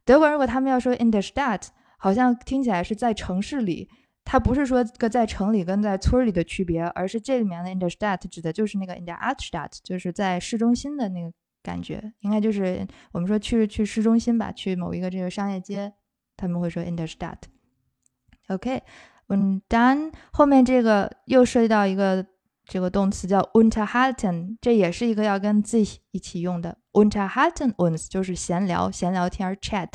[SPEAKER 1] 德国如果他们要说 in der Stadt，好像听起来是在城市里，它不是说个在城里跟在村里的区别，而是这里面的 in der Stadt 指的就是那个 in der Altstadt，就是在市中心的那个感觉，应该就是我们说去去市中心吧，去某一个这个商业街，他们会说 in der Stadt。OK，嗯，dann 后面这个又涉及到一个。这个动词叫 unterhalten，这也是一个要跟 sich 一起用的。unterhalten uns 就是闲聊、闲聊天 chat，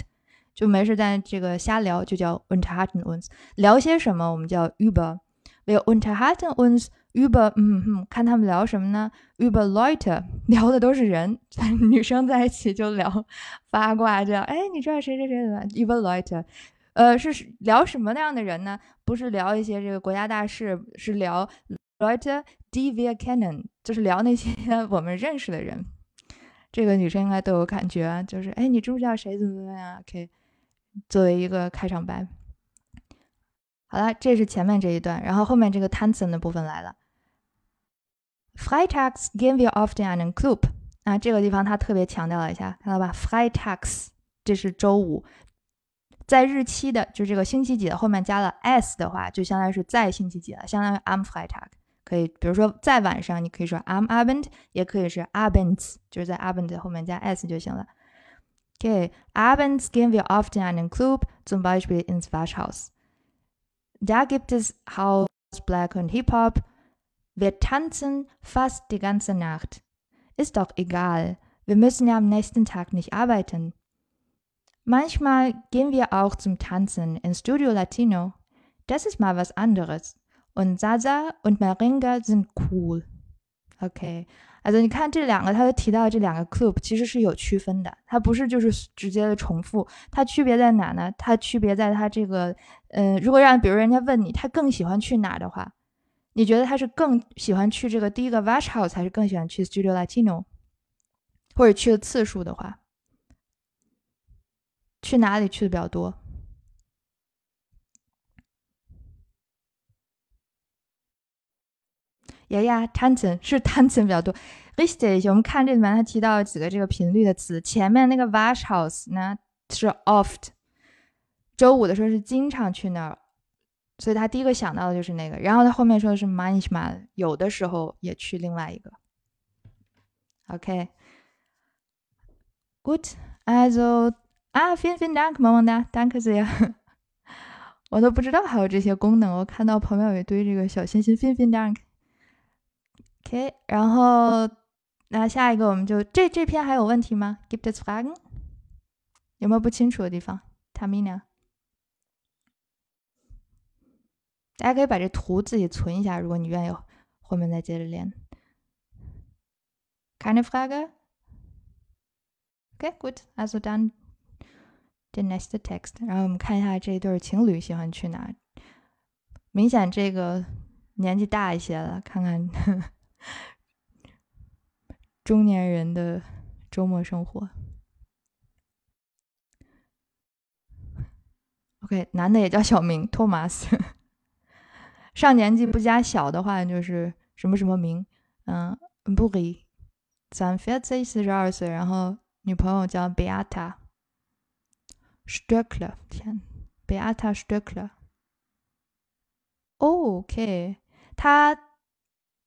[SPEAKER 1] 就没事在这个瞎聊，就叫 unterhalten uns。聊些什么，我们叫 über。Wir unterhalten uns über，嗯哼，看他们聊什么呢？über Leute，聊的都是人，女生在一起就聊八卦，这样。哎，你知道谁谁谁怎么？über Leute，呃，是聊什么那样的人呢？不是聊一些这个国家大事，是聊 Leute。D via Canon 就是聊那些我们认识的人，这个女生应该都有感觉，就是哎，你知不知道谁怎么怎么样？OK，作为一个开场白。好了，这是前面这一段，然后后面这个 Tanzen 的部分来了。Freitags gehen wir oft in einen Club。啊，这个地方他特别强调了一下，看到吧？Freitags 这是周五，在日期的就这个星期几的后面加了 s 的话，就相当于是在星期几了，相当于 am Freitag。可以，比如说在晚上，你可以说 am Abend，也可以是 Abends，就是在 Abend 后面加 s 就行了。Okay, abends gehen wir oft in einen Club, zum Beispiel ins Waschhaus. Da gibt es House, Black und Hip Hop. Wir tanzen fast die ganze Nacht. Ist doch egal. Wir müssen ja am nächsten Tag nicht arbeiten. Manchmal gehen wir auch zum Tanzen ins Studio Latino. Das ist mal was anderes. Und Zaza und Maringa sind cool. OK，also 你看这两个，他提到这两个 club 其实是有区分的，它不是就是直接的重复。它区别在哪呢？它区别在它这个，呃，如果让比如人家问你他更喜欢去哪的话，你觉得他是更喜欢去这个第一个 Wash House，还是更喜欢去 Studio Latino？或者去的次数的话，去哪里去的比较多？呀呀，tanzen 是 tanzen 比较多。Richtig，我们看这里面他提到几个这个频率的词，前面那个 washhaus 呢是 oft，周五的时候是经常去那儿，所以他第一个想到的就是那个。然后他后面说的是 manchmal，有的时候也去另外一个。OK，Good，also 啊，vielen vielen Dank，萌萌哒，Danke sehr。(laughs) 我都不知道还有这些功能，我看到旁边有一堆这个小心心，vielen vielen Dank。OK，然后那下一个我们就这这篇还有问题吗？Gibt es Fragen？有没有不清楚的地方？Tamina，大家可以把这图自己存一下，如果你愿意，后面再接着练。Keine Frage？OK，gut，also dann der nächste Text。然后我们看一下这对情侣喜欢去哪。明显这个年纪大一些了，看看。(laughs) 中年人的周末生活。OK，男的也叫小明，托马斯。上年纪不加小的话，就是什么什么明，嗯，布里，三十二岁，四十二岁，然后女朋友叫 Beata Stöckler，天，Beata Stöckler。OK，他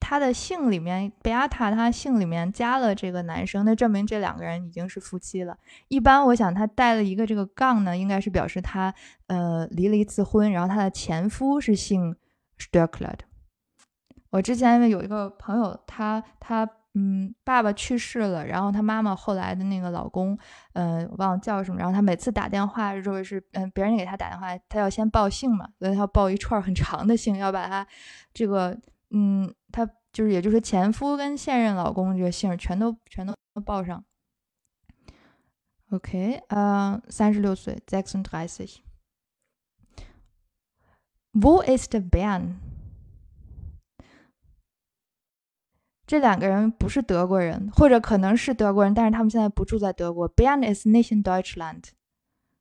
[SPEAKER 1] 他的姓里面，贝亚塔，他姓里面加了这个男生，那证明这两个人已经是夫妻了。一般我想他带了一个这个杠呢，应该是表示他呃离了一次婚，然后他的前夫是姓 Sturkler 的。我之前有一个朋友，他他嗯爸爸去世了，然后他妈妈后来的那个老公，嗯忘了叫什么，然后他每次打电话，如果是嗯别人给他打电话，他要先报姓嘛，所以他要报一串很长的姓，要把他这个。嗯，他就是，也就是前夫跟现任老公这个姓全都全都报上。OK，呃，三十六岁，sechsunddreißig。Wo ist Bern？这两个人不是德国人，或者可能是德国人，但是他们现在不住在德国。Bern is nicht in Deutschland。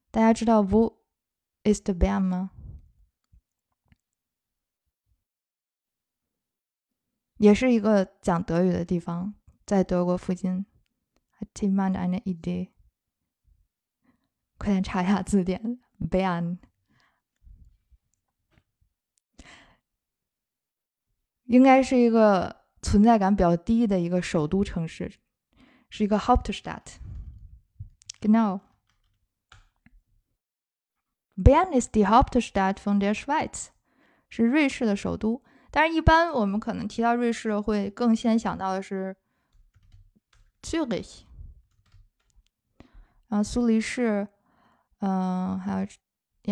[SPEAKER 1] 大家知道 Wo ist Bern 吗？也是一个讲德语的地方，在德国附近，Hat jemand eine Idee？快点查一下字典。Bern 应该是一个存在感比较低的一个首都城市，是一个 Hauptstadt。Genau。Bern ist die Hauptstadt von der Schweiz，是瑞士的首都。但是，一般我们可能提到瑞士，会更先想到的是 Zürich，然后苏黎世，嗯，还有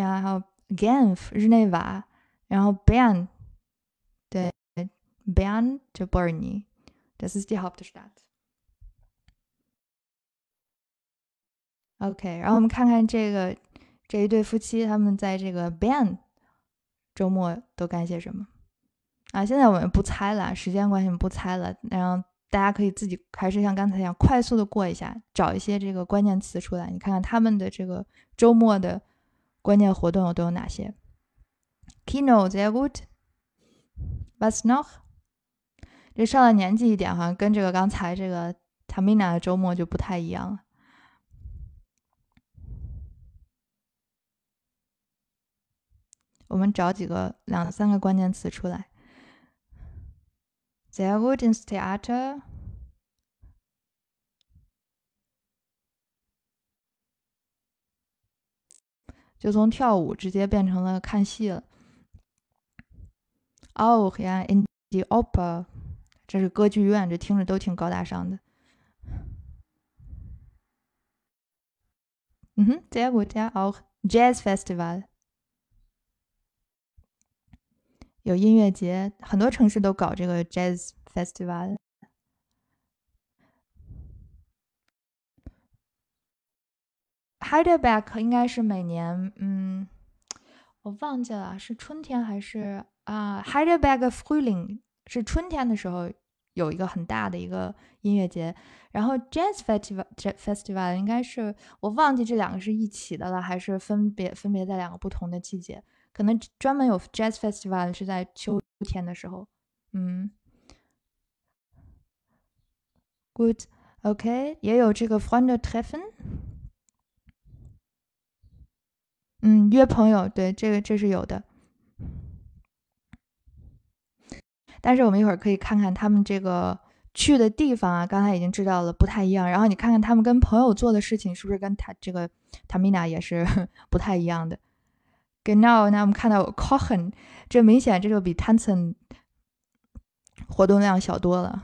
[SPEAKER 1] 呀，还有 Genf 日内瓦，然后 Bern，对，Bern 就伯尔尼，Das ist die Hauptstadt。OK，然后我们看看这个这一对夫妻，他们在这个 Bern 周末都干些什么。啊，现在我们不猜了，时间关系，不猜了。然后大家可以自己还是像刚才一样，快速的过一下，找一些这个关键词出来，你看看他们的这个周末的关键活动都有哪些。Kino sehr gut. Was noch？这上了年纪一点，好像跟这个刚才这个 Tamina 的周末就不太一样了。我们找几个两三个关键词出来。Sehr gut ins Theater. 就从跳舞直接变成了看戏了。Auch ja in the opera. 这是歌剧院，这听着都挺高大上的。嗯哼，sehr gut ja auch Jazz Festival。有音乐节，很多城市都搞这个 Jazz Festival。Heidelberg 应该是每年，嗯，我忘记了是春天还是啊？Heidelberg Frühling 是春天的时候有一个很大的一个音乐节，然后 Jazz Festival Festival 应该是我忘记这两个是一起的了，还是分别分别在两个不同的季节？可能专门有 Jazz Festival 是在秋天的时候，嗯，Good，OK，也有这个 f r e n d Treffen，嗯，约朋友，对，这个这是有的。但是我们一会儿可以看看他们这个去的地方啊，刚才已经知道了不太一样。然后你看看他们跟朋友做的事情是不是跟他这个 Tamina 也是 (laughs) 不太一样的。Genau，那我们看到 Cohen，这明显这就比 Tanzen 活动量小多了。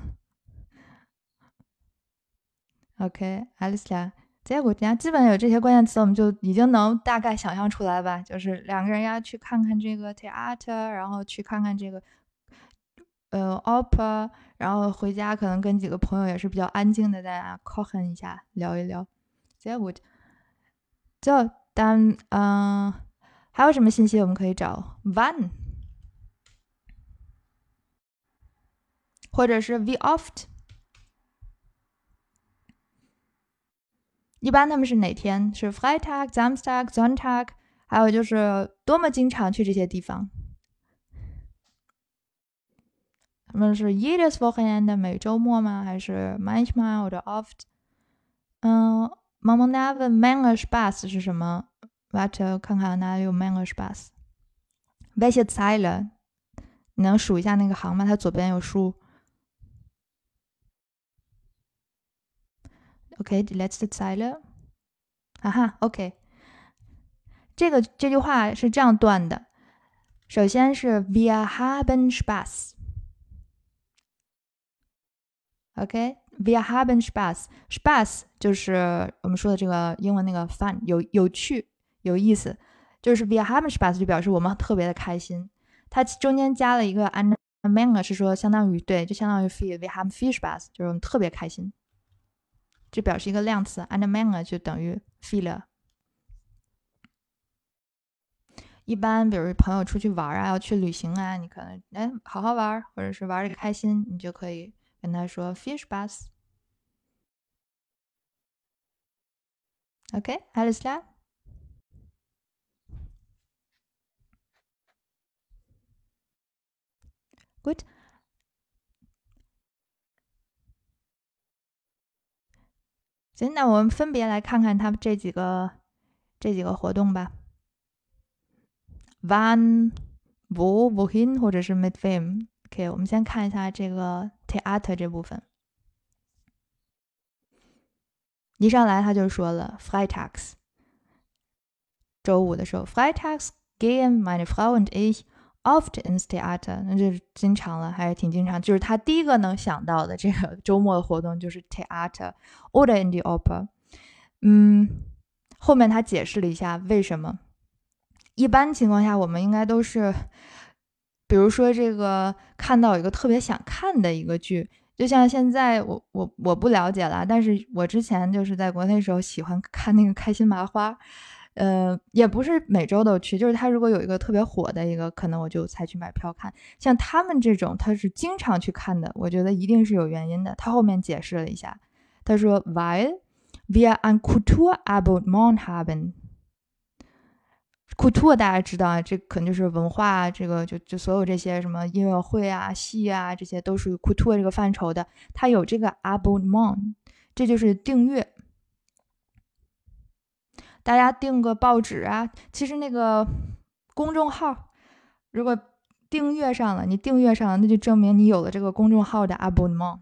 [SPEAKER 1] OK，alles klar。结果人家基本有这些关键词，我们就已经能大概想象出来吧？就是两个人要去看看这个 theater，然后去看看这个呃 opera，然后回家可能跟几个朋友也是比较安静的在 Cohen 一下聊一聊。结果就当嗯。还有什么信息我们可以找？Wann，或者是 we oft？一般他们是哪天？是 Freitag、Samstag、Sonntag？还有就是多么经常去这些地方？他们是 jedes Wochenende 每周末吗？还是 manchmal 或者 oft？嗯，man never manage Spaß 是什么？Warte，看看哪里有 Mango Spaß。Welche Zeile？你能数一下那个行吗？它左边有数。OK，die letzte Zeile。哈哈，OK。这个这句话是这样断的。首先是 Wir haben Spaß。OK，Wir haben Spaß。Spaß 就是我们说的这个英文那个 fun，有有趣。有意思，就是 wir haben Spaß 就表示我们特别的开心。它中间加了一个 eine Menge，是说相当于对，就相当于 feel wir haben viel Spaß，就是我们特别开心。这表示一个量词 and Menge 就等于 viel。一般比如朋友出去玩啊，要去旅行啊，你可能哎好好玩，或者是玩的开心，你就可以跟他说 viel Spaß。OK，alles klar。Good，行，那我们分别来看看他们这几个这几个活动吧。Wann, wo, wohin，或者是 mit wem。OK，我们先看一下这个 Theater 这部分。一上来他就说了 Freitags，周五的时候，Freitags gehen meine Frau und ich oft ins Theater，那就是经常了，还是挺经常。就是他第一个能想到的这个周末的活动就是 Theater oder in the opera。嗯，后面他解释了一下为什么。一般情况下，我们应该都是，比如说这个看到一个特别想看的一个剧。就像现在，我我我不了解了，但是我之前就是在国内时候喜欢看那个开心麻花，呃，也不是每周都去，就是他如果有一个特别火的一个，可能我就才去买票看。像他们这种，他是经常去看的，我觉得一定是有原因的。他后面解释了一下，他说，Weil wir ein Kulturabonnement haben。Kultur 大家知道啊，这可能就是文化，这个就就所有这些什么音乐会啊、戏啊，这些都属于 Kultur 这个范畴的。它有这个 abonnement，这就是订阅。大家订个报纸啊，其实那个公众号，如果订阅上了，你订阅上了，那就证明你有了这个公众号的 abonnement。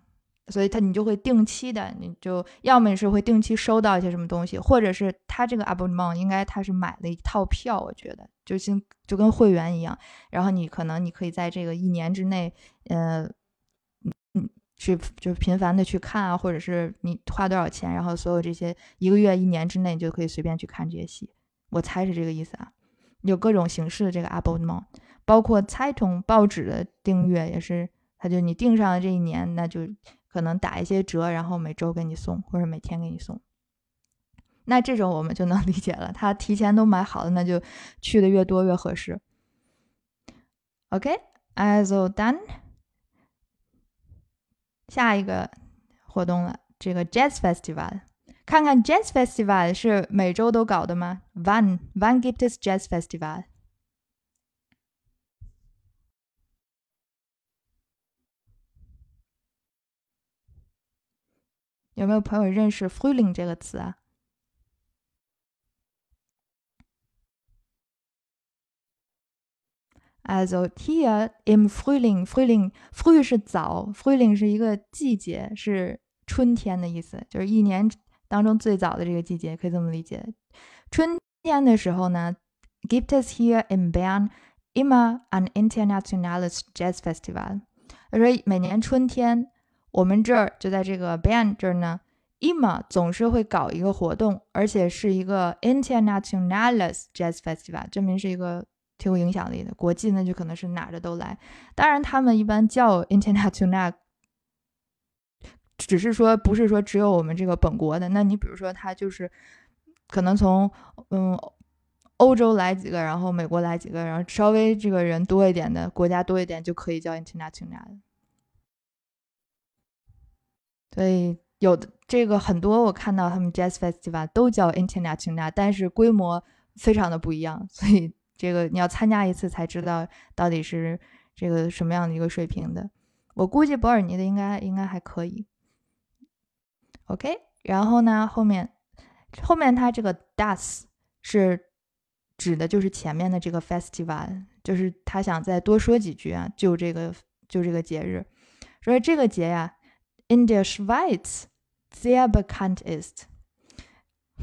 [SPEAKER 1] 所以他你就会定期的，你就要么是会定期收到一些什么东西，或者是他这个 abonnement 应该他是买了一套票，我觉得就像就跟会员一样。然后你可能你可以在这个一年之内，呃，嗯，去就是频繁的去看啊，或者是你花多少钱，然后所有这些一个月、一年之内你就可以随便去看这些戏。我猜是这个意思啊。有各种形式的这个 abonnement，包括猜筒报纸的订阅也是，他就你订上了这一年，那就。可能打一些折，然后每周给你送，或者每天给你送。那这种我们就能 (laughs) 理解了，他提前都买好了，那就去的越多越合适。OK，also done。下一个活动了，这个 Jazz Festival，看看 Jazz Festival 是每周都搞的吗？One，One gibt es Jazz Festival。有没有朋友认识 “fruling” 这个词啊 ？Also hier im Frühling，Frühling，Früh 是早，Frühling 是一个季节，是春天的意思，就是一年当中最早的这个季节，可以这么理解。春天的时候呢，gibt es hier in Bern immer ein internationales Jazzfestival。他说每年春天。我们这儿就在这个 band 这儿呢，ima 总是会搞一个活动，而且是一个 internationales jazz festival，证明是一个 挺有影响力的国际，那就可能是哪的都来。当然，他们一般叫 international，(laughs) 只是说不是说只有我们这个本国的。那你比如说，他就是可能从嗯欧洲来几个，然后美国来几个，然后稍微这个人多一点的国家多一点，就可以叫 international。所以有的这个很多，我看到他们 Jazz Festival 都叫 International，但是规模非常的不一样。所以这个你要参加一次才知道到底是这个什么样的一个水平的。我估计伯尔尼的应该应该还可以。OK，然后呢后面后面它这个 Das 是指的就是前面的这个 Festival，就是他想再多说几句啊，就这个就这个节日，所以这个节呀。in der Schweiz sehr bekannt ist。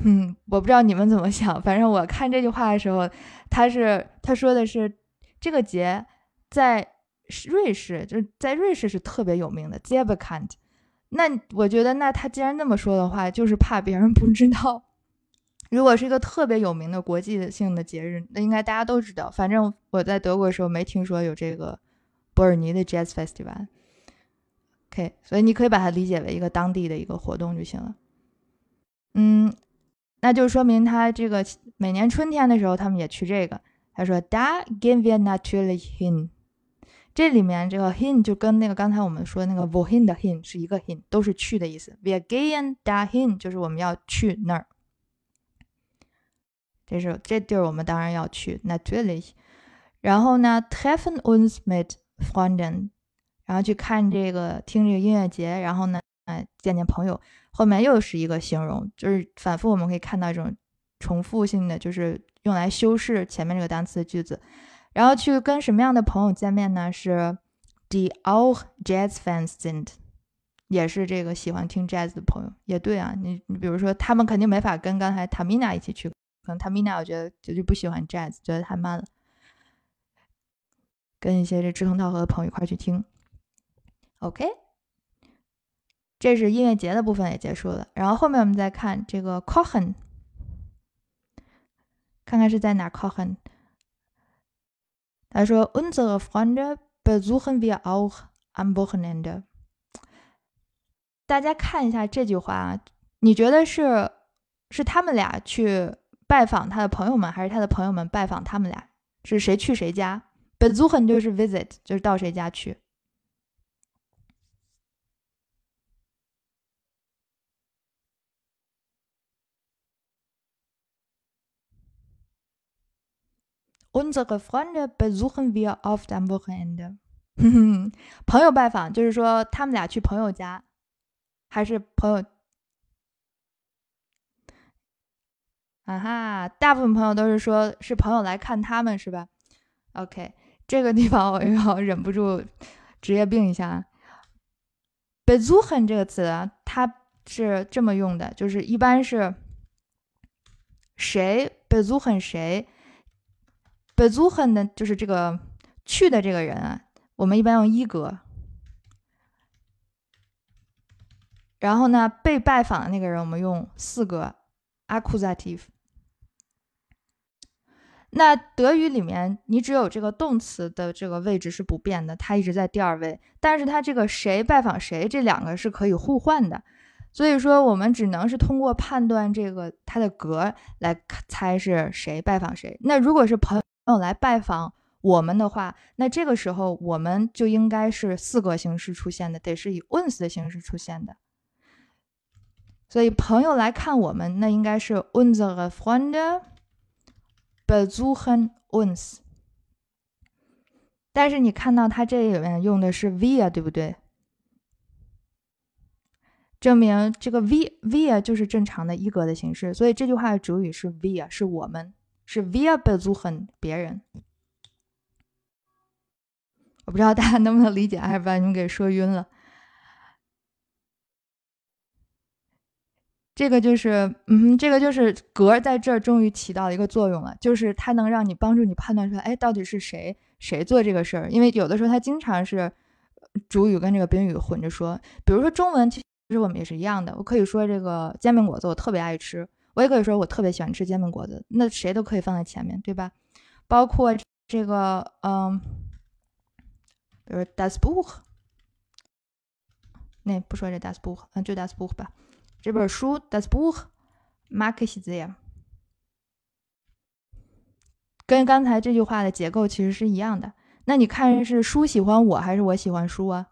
[SPEAKER 1] 嗯，我不知道你们怎么想，反正我看这句话的时候，他是他说的是这个节在瑞士，就是在瑞士是特别有名的，sehr bekannt。那我觉得，那他既然那么说的话，就是怕别人不知道。如果是一个特别有名的国际性的节日，那应该大家都知道。反正我在德国的时候没听说有这个伯尔尼的 Jazz Festival。OK，所以你可以把它理解为一个当地的一个活动就行了。嗯，那就说明他这个每年春天的时候，他们也去这个。他说：“Da gehen wir natürlich hin。”这里面这个 “hin” 就跟那个刚才我们说那个 “wohin” 的 “hin” 是一个 “hin”，都是去的意思。Wir gehen dahin 就是我们要去那儿。这是这地儿我们当然要去，natürlich。然后呢，treffen uns mit Freunden。然后去看这个，听这个音乐节，然后呢，哎，见见朋友。后面又是一个形容，就是反复我们可以看到这种重复性的，就是用来修饰前面这个单词的句子。然后去跟什么样的朋友见面呢？是 the all Jazz-Fans sind，也是这个喜欢听 Jazz 的朋友。也对啊，你你比如说，他们肯定没法跟刚才 Tamina 一起去，可能 Tamina 我觉得绝对不喜欢 Jazz，觉得太慢了。跟一些这志同道合的朋友一块去听。OK，这是音乐节的部分也结束了。然后后面我们再看这个 Cohen 看看是在哪 Kochen。他说：“Unsere Freunde besuchen wir auch am Wochenende。”大家看一下这句话啊，你觉得是是他们俩去拜访他的朋友们，还是他的朋友们拜访他们俩？是谁去谁家？besuchen 就是 visit，就是到谁家去。Unsere Freunde besuchen wir oft am Wochenende。(laughs) 朋友拜访就是说他们俩去朋友家，还是朋友？啊哈，大部分朋友都是说是朋友来看他们，是吧？OK，这个地方我又要忍不住职业病一下。besuchen 这个词啊，它是这么用的，就是一般是谁 besuchen 谁。Besuchen 的就是这个去的这个人啊，我们一般用一格。然后呢，被拜访的那个人，我们用四个 accusative。那德语里面，你只有这个动词的这个位置是不变的，它一直在第二位。但是它这个谁拜访谁，这两个是可以互换的。所以说，我们只能是通过判断这个它的格来猜是谁拜访谁。那如果是朋朋友来拜访我们的话，那这个时候我们就应该是四个形式出现的，得是以 uns 的形式出现的。所以朋友来看我们，那应该是 unsere Freunde besuchen uns。但是你看到它这里面用的是 wir，对不对？证明这个 v via 就是正常的一格的形式，所以这句话的主语是 wir，是我们。是 wir besuchen 别人，我不知道大家能不能理解，还是把你们给说晕了。这个就是，嗯，这个就是格在这儿终于起到了一个作用了，就是它能让你帮助你判断出来，哎，到底是谁谁做这个事儿。因为有的时候它经常是主语跟这个宾语混着说，比如说中文，其实我们也是一样的。我可以说这个煎饼果子，我特别爱吃。我也可以说，我特别喜欢吃煎饼果子，那谁都可以放在前面对吧？包括这个，嗯，比如 das Buch，那不说这 das Buch，嗯，就 das Buch 吧。这本书 das Buch mag ich sehr，跟刚才这句话的结构其实是一样的。那你看是书喜欢我还是我喜欢书啊？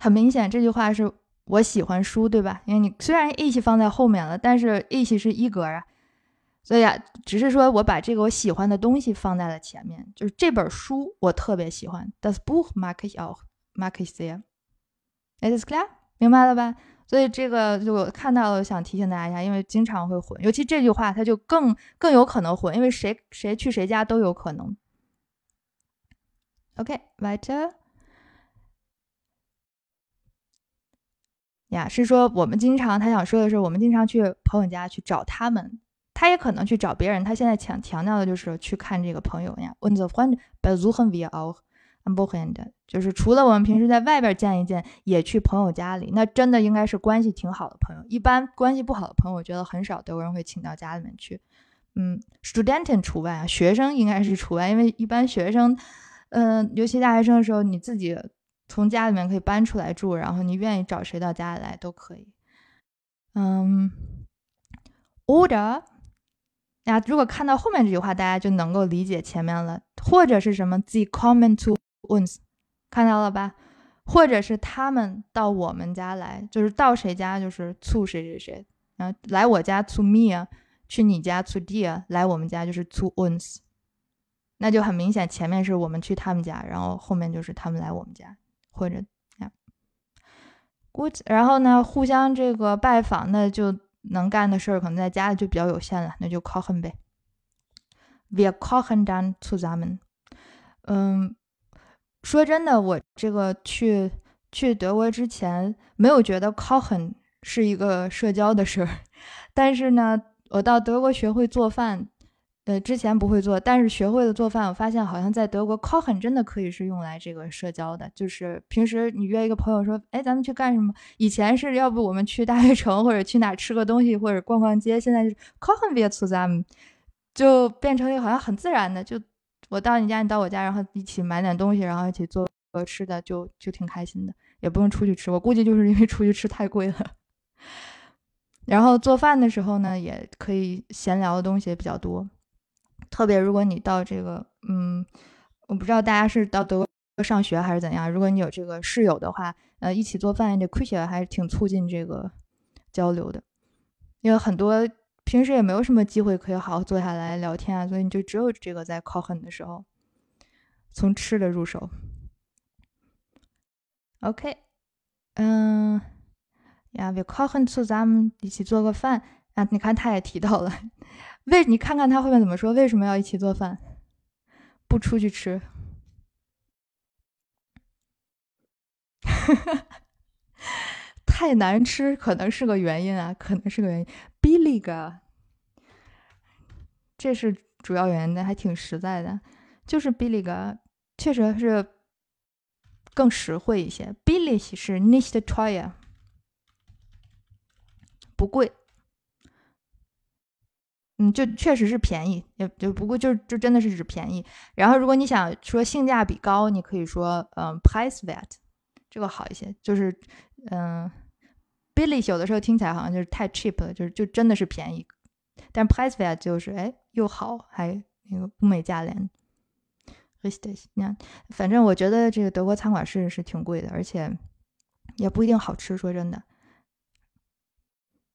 [SPEAKER 1] 很明显，这句话是我喜欢书，对吧？因为你虽然 ich 放在后面了，但是 ich 是一格啊，所以啊，只是说我把这个我喜欢的东西放在了前面，就是这本书我特别喜欢。Das Buch mag ich auch, mag ich sehr. Ist klar？明白了吧？所以这个就我看到了，想提醒大家一下，因为经常会混，尤其这句话它就更更有可能混，因为谁谁去谁家都有可能。OK，weiter。呀，是说我们经常，他想说的是，我们经常去朋友家去找他们，他也可能去找别人。他现在强强调的就是去看这个朋友呀。Unsere Freunde besuchen wir auch am Wochenend，就是除了我们平时在外边见一见，也去朋友家里。那真的应该是关系挺好的朋友。一般关系不好的朋友，我觉得很少德国人会请到家里面去。嗯，Studenten 除外啊，学生应该是除外，因为一般学生，嗯，尤其大学生的时候，你自己。从家里面可以搬出来住，然后你愿意找谁到家里来都可以。嗯，oder，呀，如果看到后面这句话，大家就能够理解前面了。或者是什么，the common to ones，看到了吧？或者是他们到我们家来，就是到谁家就是促谁谁谁。然后来我家 to me，去你家 to dear，来我们家就是 to ones，。那就很明显，前面是我们去他们家，然后后面就是他们来我们家，或者呀估计。然后呢，互相这个拜访，那就能干的事儿可能在家里就比较有限了，那就 kochen 呗。Wir kochen dann zusammen。嗯，说真的，我这个去去德国之前没有觉得 kochen 是一个社交的事儿，(laughs) 但是呢，我到德国学会做饭。呃，之前不会做，但是学会了做饭，我发现好像在德国，kochen 真的可以是用来这个社交的。就是平时你约一个朋友说，哎，咱们去干什么？以前是要不我们去大学城或者去哪吃个东西或者逛逛街，现在就是 kochen wir zusammen，就变成一个好像很自然的，就我到你家，你到我家，然后一起买点东西，然后一起做个吃的，就就挺开心的，也不用出去吃。我估计就是因为出去吃太贵了。(laughs) 然后做饭的时候呢，也可以闲聊的东西也比较多。特别如果你到这个，嗯，我不知道大家是到德国上学还是怎样。如果你有这个室友的话，呃，一起做饭，这 k u c h 还是挺促进这个交流的。因为很多平时也没有什么机会可以好好坐下来聊天啊，所以你就只有这个在 kochen 的时候，从吃的入手。OK，嗯，呀，wir kochen zusammen，一起做个饭啊。你看，他也提到了。为你看看他后面怎么说？为什么要一起做饭，不出去吃？(laughs) 太难吃可能是个原因啊，可能是个原因。billig，这是主要原因，的，还挺实在的，就是 billig，确实是更实惠一些。billig 是 nicht teuer，不贵。嗯，就确实是便宜，也就不过就就真的是指便宜。然后如果你想说性价比高，你可以说嗯，preiswert，这个好一些。就是嗯，billy 有的时候听起来好像就是太 cheap 了，就是就真的是便宜。但 preiswert 就是哎又好还那个物美价廉。richtig，你看，反正我觉得这个德国餐馆是是挺贵的，而且也不一定好吃。说真的，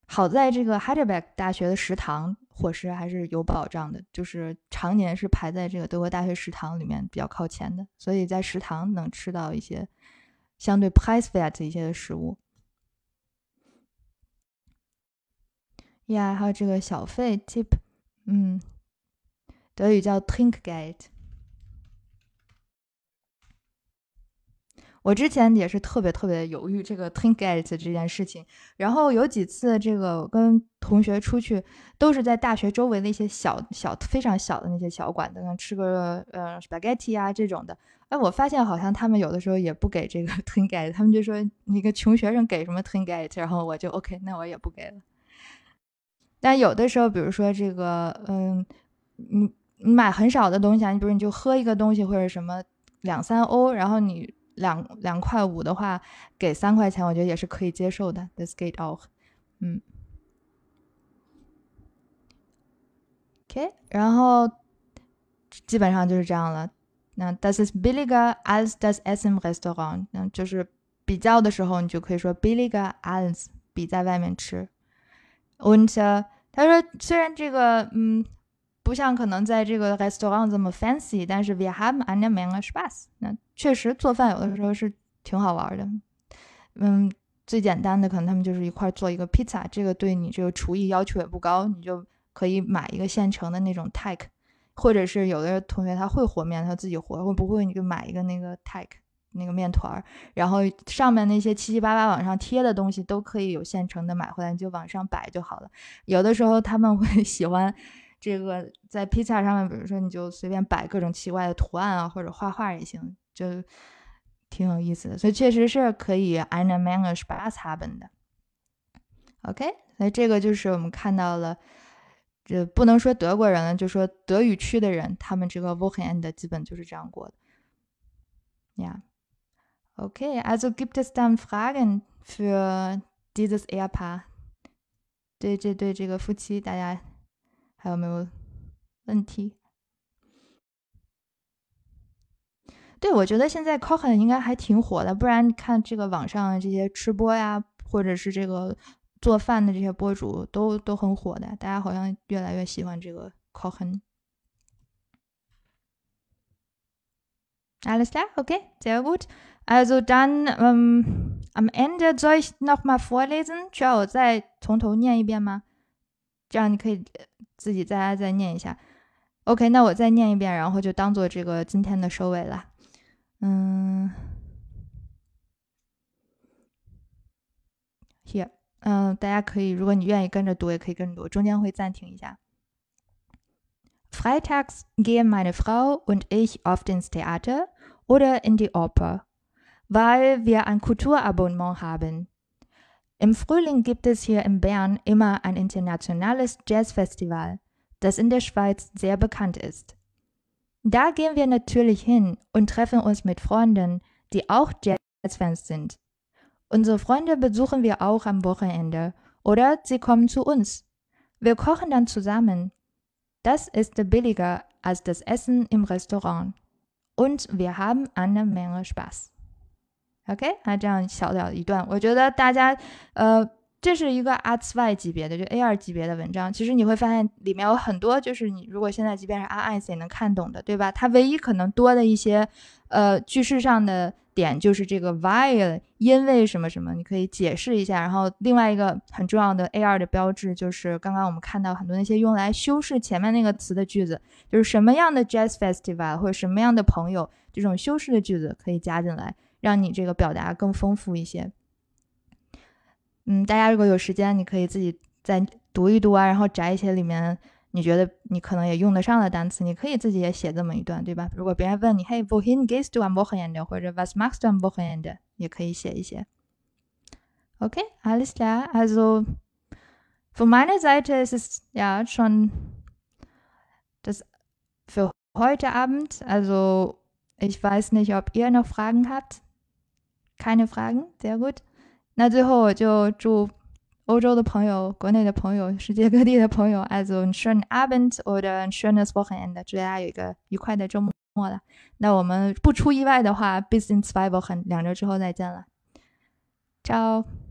[SPEAKER 1] 好在这个 Heidelberg 大学的食堂。伙食还是有保障的，就是常年是排在这个德国大学食堂里面比较靠前的，所以在食堂能吃到一些相对 price fat 一些的食物。呀，还有这个小费 tip，嗯，德语叫 Trinkgeld。我之前也是特别特别犹豫这个 t i n k g e t 这件事情，然后有几次这个跟同学出去，都是在大学周围的一些小小非常小的那些小馆子，吃个呃 spaghetti 啊这种的。哎，我发现好像他们有的时候也不给这个 t i n k g e t 他们就说你个穷学生给什么 t i n k g e t 然后我就 OK，那我也不给了。但有的时候，比如说这个，嗯，你你买很少的东西啊，你比如你就喝一个东西或者什么两三欧，然后你。两两块五的话，给三块钱，我觉得也是可以接受的。The skate off，嗯，OK，然后基本上就是这样了。那 Does is billiger als das Essen Restaurant，那就是比较的时候，你就可以说 billiger als 比在外面吃。Und 他说，虽然这个嗯。不像可能在这个 restaurant 这么 fancy，但是 we have eine Menge Spaß。那确实做饭有的时候是挺好玩的。嗯，最简单的可能他们就是一块做一个 pizza，这个对你这个厨艺要求也不高，你就可以买一个现成的那种 teig，或者是有的同学他会和面，他自己和，会不会你就买一个那个 teig 那个面团儿，然后上面那些七七八八往上贴的东西都可以有现成的买回来，你就往上摆就好了。有的时候他们会喜欢。这个在披萨上面，比如说你就随便摆各种奇怪的图案啊，或者画画也行，就挺有意思的。所以确实是可以 eine Menge Spaß haben 的。OK，所以这个就是我们看到了，这不能说德国人了，就说德语区的人，他们这个 Wochenende 基本就是这样过的。Yeah，OK，also gibt es dann Fragen für dieses Ehepaar？对这对这个夫妻，大家。还有没有问题？对，我觉得现在 Kochen 应该还挺火的，不然看这个网上这些吃播呀，或者是这个做饭的这些博主都都很火的，大家好像越来越喜欢这个 Kochen。Alles klar? Okay, sehr gut. Also dann ähm, am Ende soll ich nochmal vorlesen，需要我再从头念一遍吗？这样你可以自己在家再念一下。OK，那我再念一遍，然后就当做这个今天的收尾了。嗯，Here，嗯，大家可以，如果你愿意跟着读，也可以跟着读，中间会暂停一下。Freitags gehen meine Frau und ich oft ins Theater oder in die Oper, weil wir ein Kulturabonnement haben. Im Frühling gibt es hier in Bern immer ein internationales Jazzfestival, das in der Schweiz sehr bekannt ist. Da gehen wir natürlich hin und treffen uns mit Freunden, die auch Jazzfans sind. Unsere Freunde besuchen wir auch am Wochenende oder sie kommen zu uns. Wir kochen dann zusammen. Das ist billiger als das Essen im Restaurant. Und wir haben eine Menge Spaß. OK，那这样小小的一段，我觉得大家，呃，这是一个 A2 级别的，就 A2 级别的文章。其实你会发现里面有很多，就是你如果现在即便是 A1 也能看懂的，对吧？它唯一可能多的一些，呃，句式上的点就是这个 while，因为什么什么，你可以解释一下。然后另外一个很重要的 A2 的标志就是刚刚我们看到很多那些用来修饰前面那个词的句子，就是什么样的 jazz festival 或者什么样的朋友，这种修饰的句子可以加进来。让你这个表达更丰富一些。嗯，大家如果有时间，你可以自己再读一读啊，然后摘一些里面你觉得你可能也用得上的单词，你可以自己也写这么一段，对吧？如果别人问你，Hey, wohin gehst du am Wochenende？或者 Was machst du am Wochenende？也可以写一些。Okay, alles klar. Also von meiner Seite ist es ja schon das für heute Abend. Also ich weiß nicht, ob ihr noch Fragen habt. Kind of dragon they're good. 那最后我就祝欧洲的朋友、国内的朋友、世界各地的朋友，also ein schönen Abend oder ein schönes Wochenende，祝大家有一个愉快的周末了。那我们不出意外的话，bis in zwei Wochen，两周之后再见了。Ciao。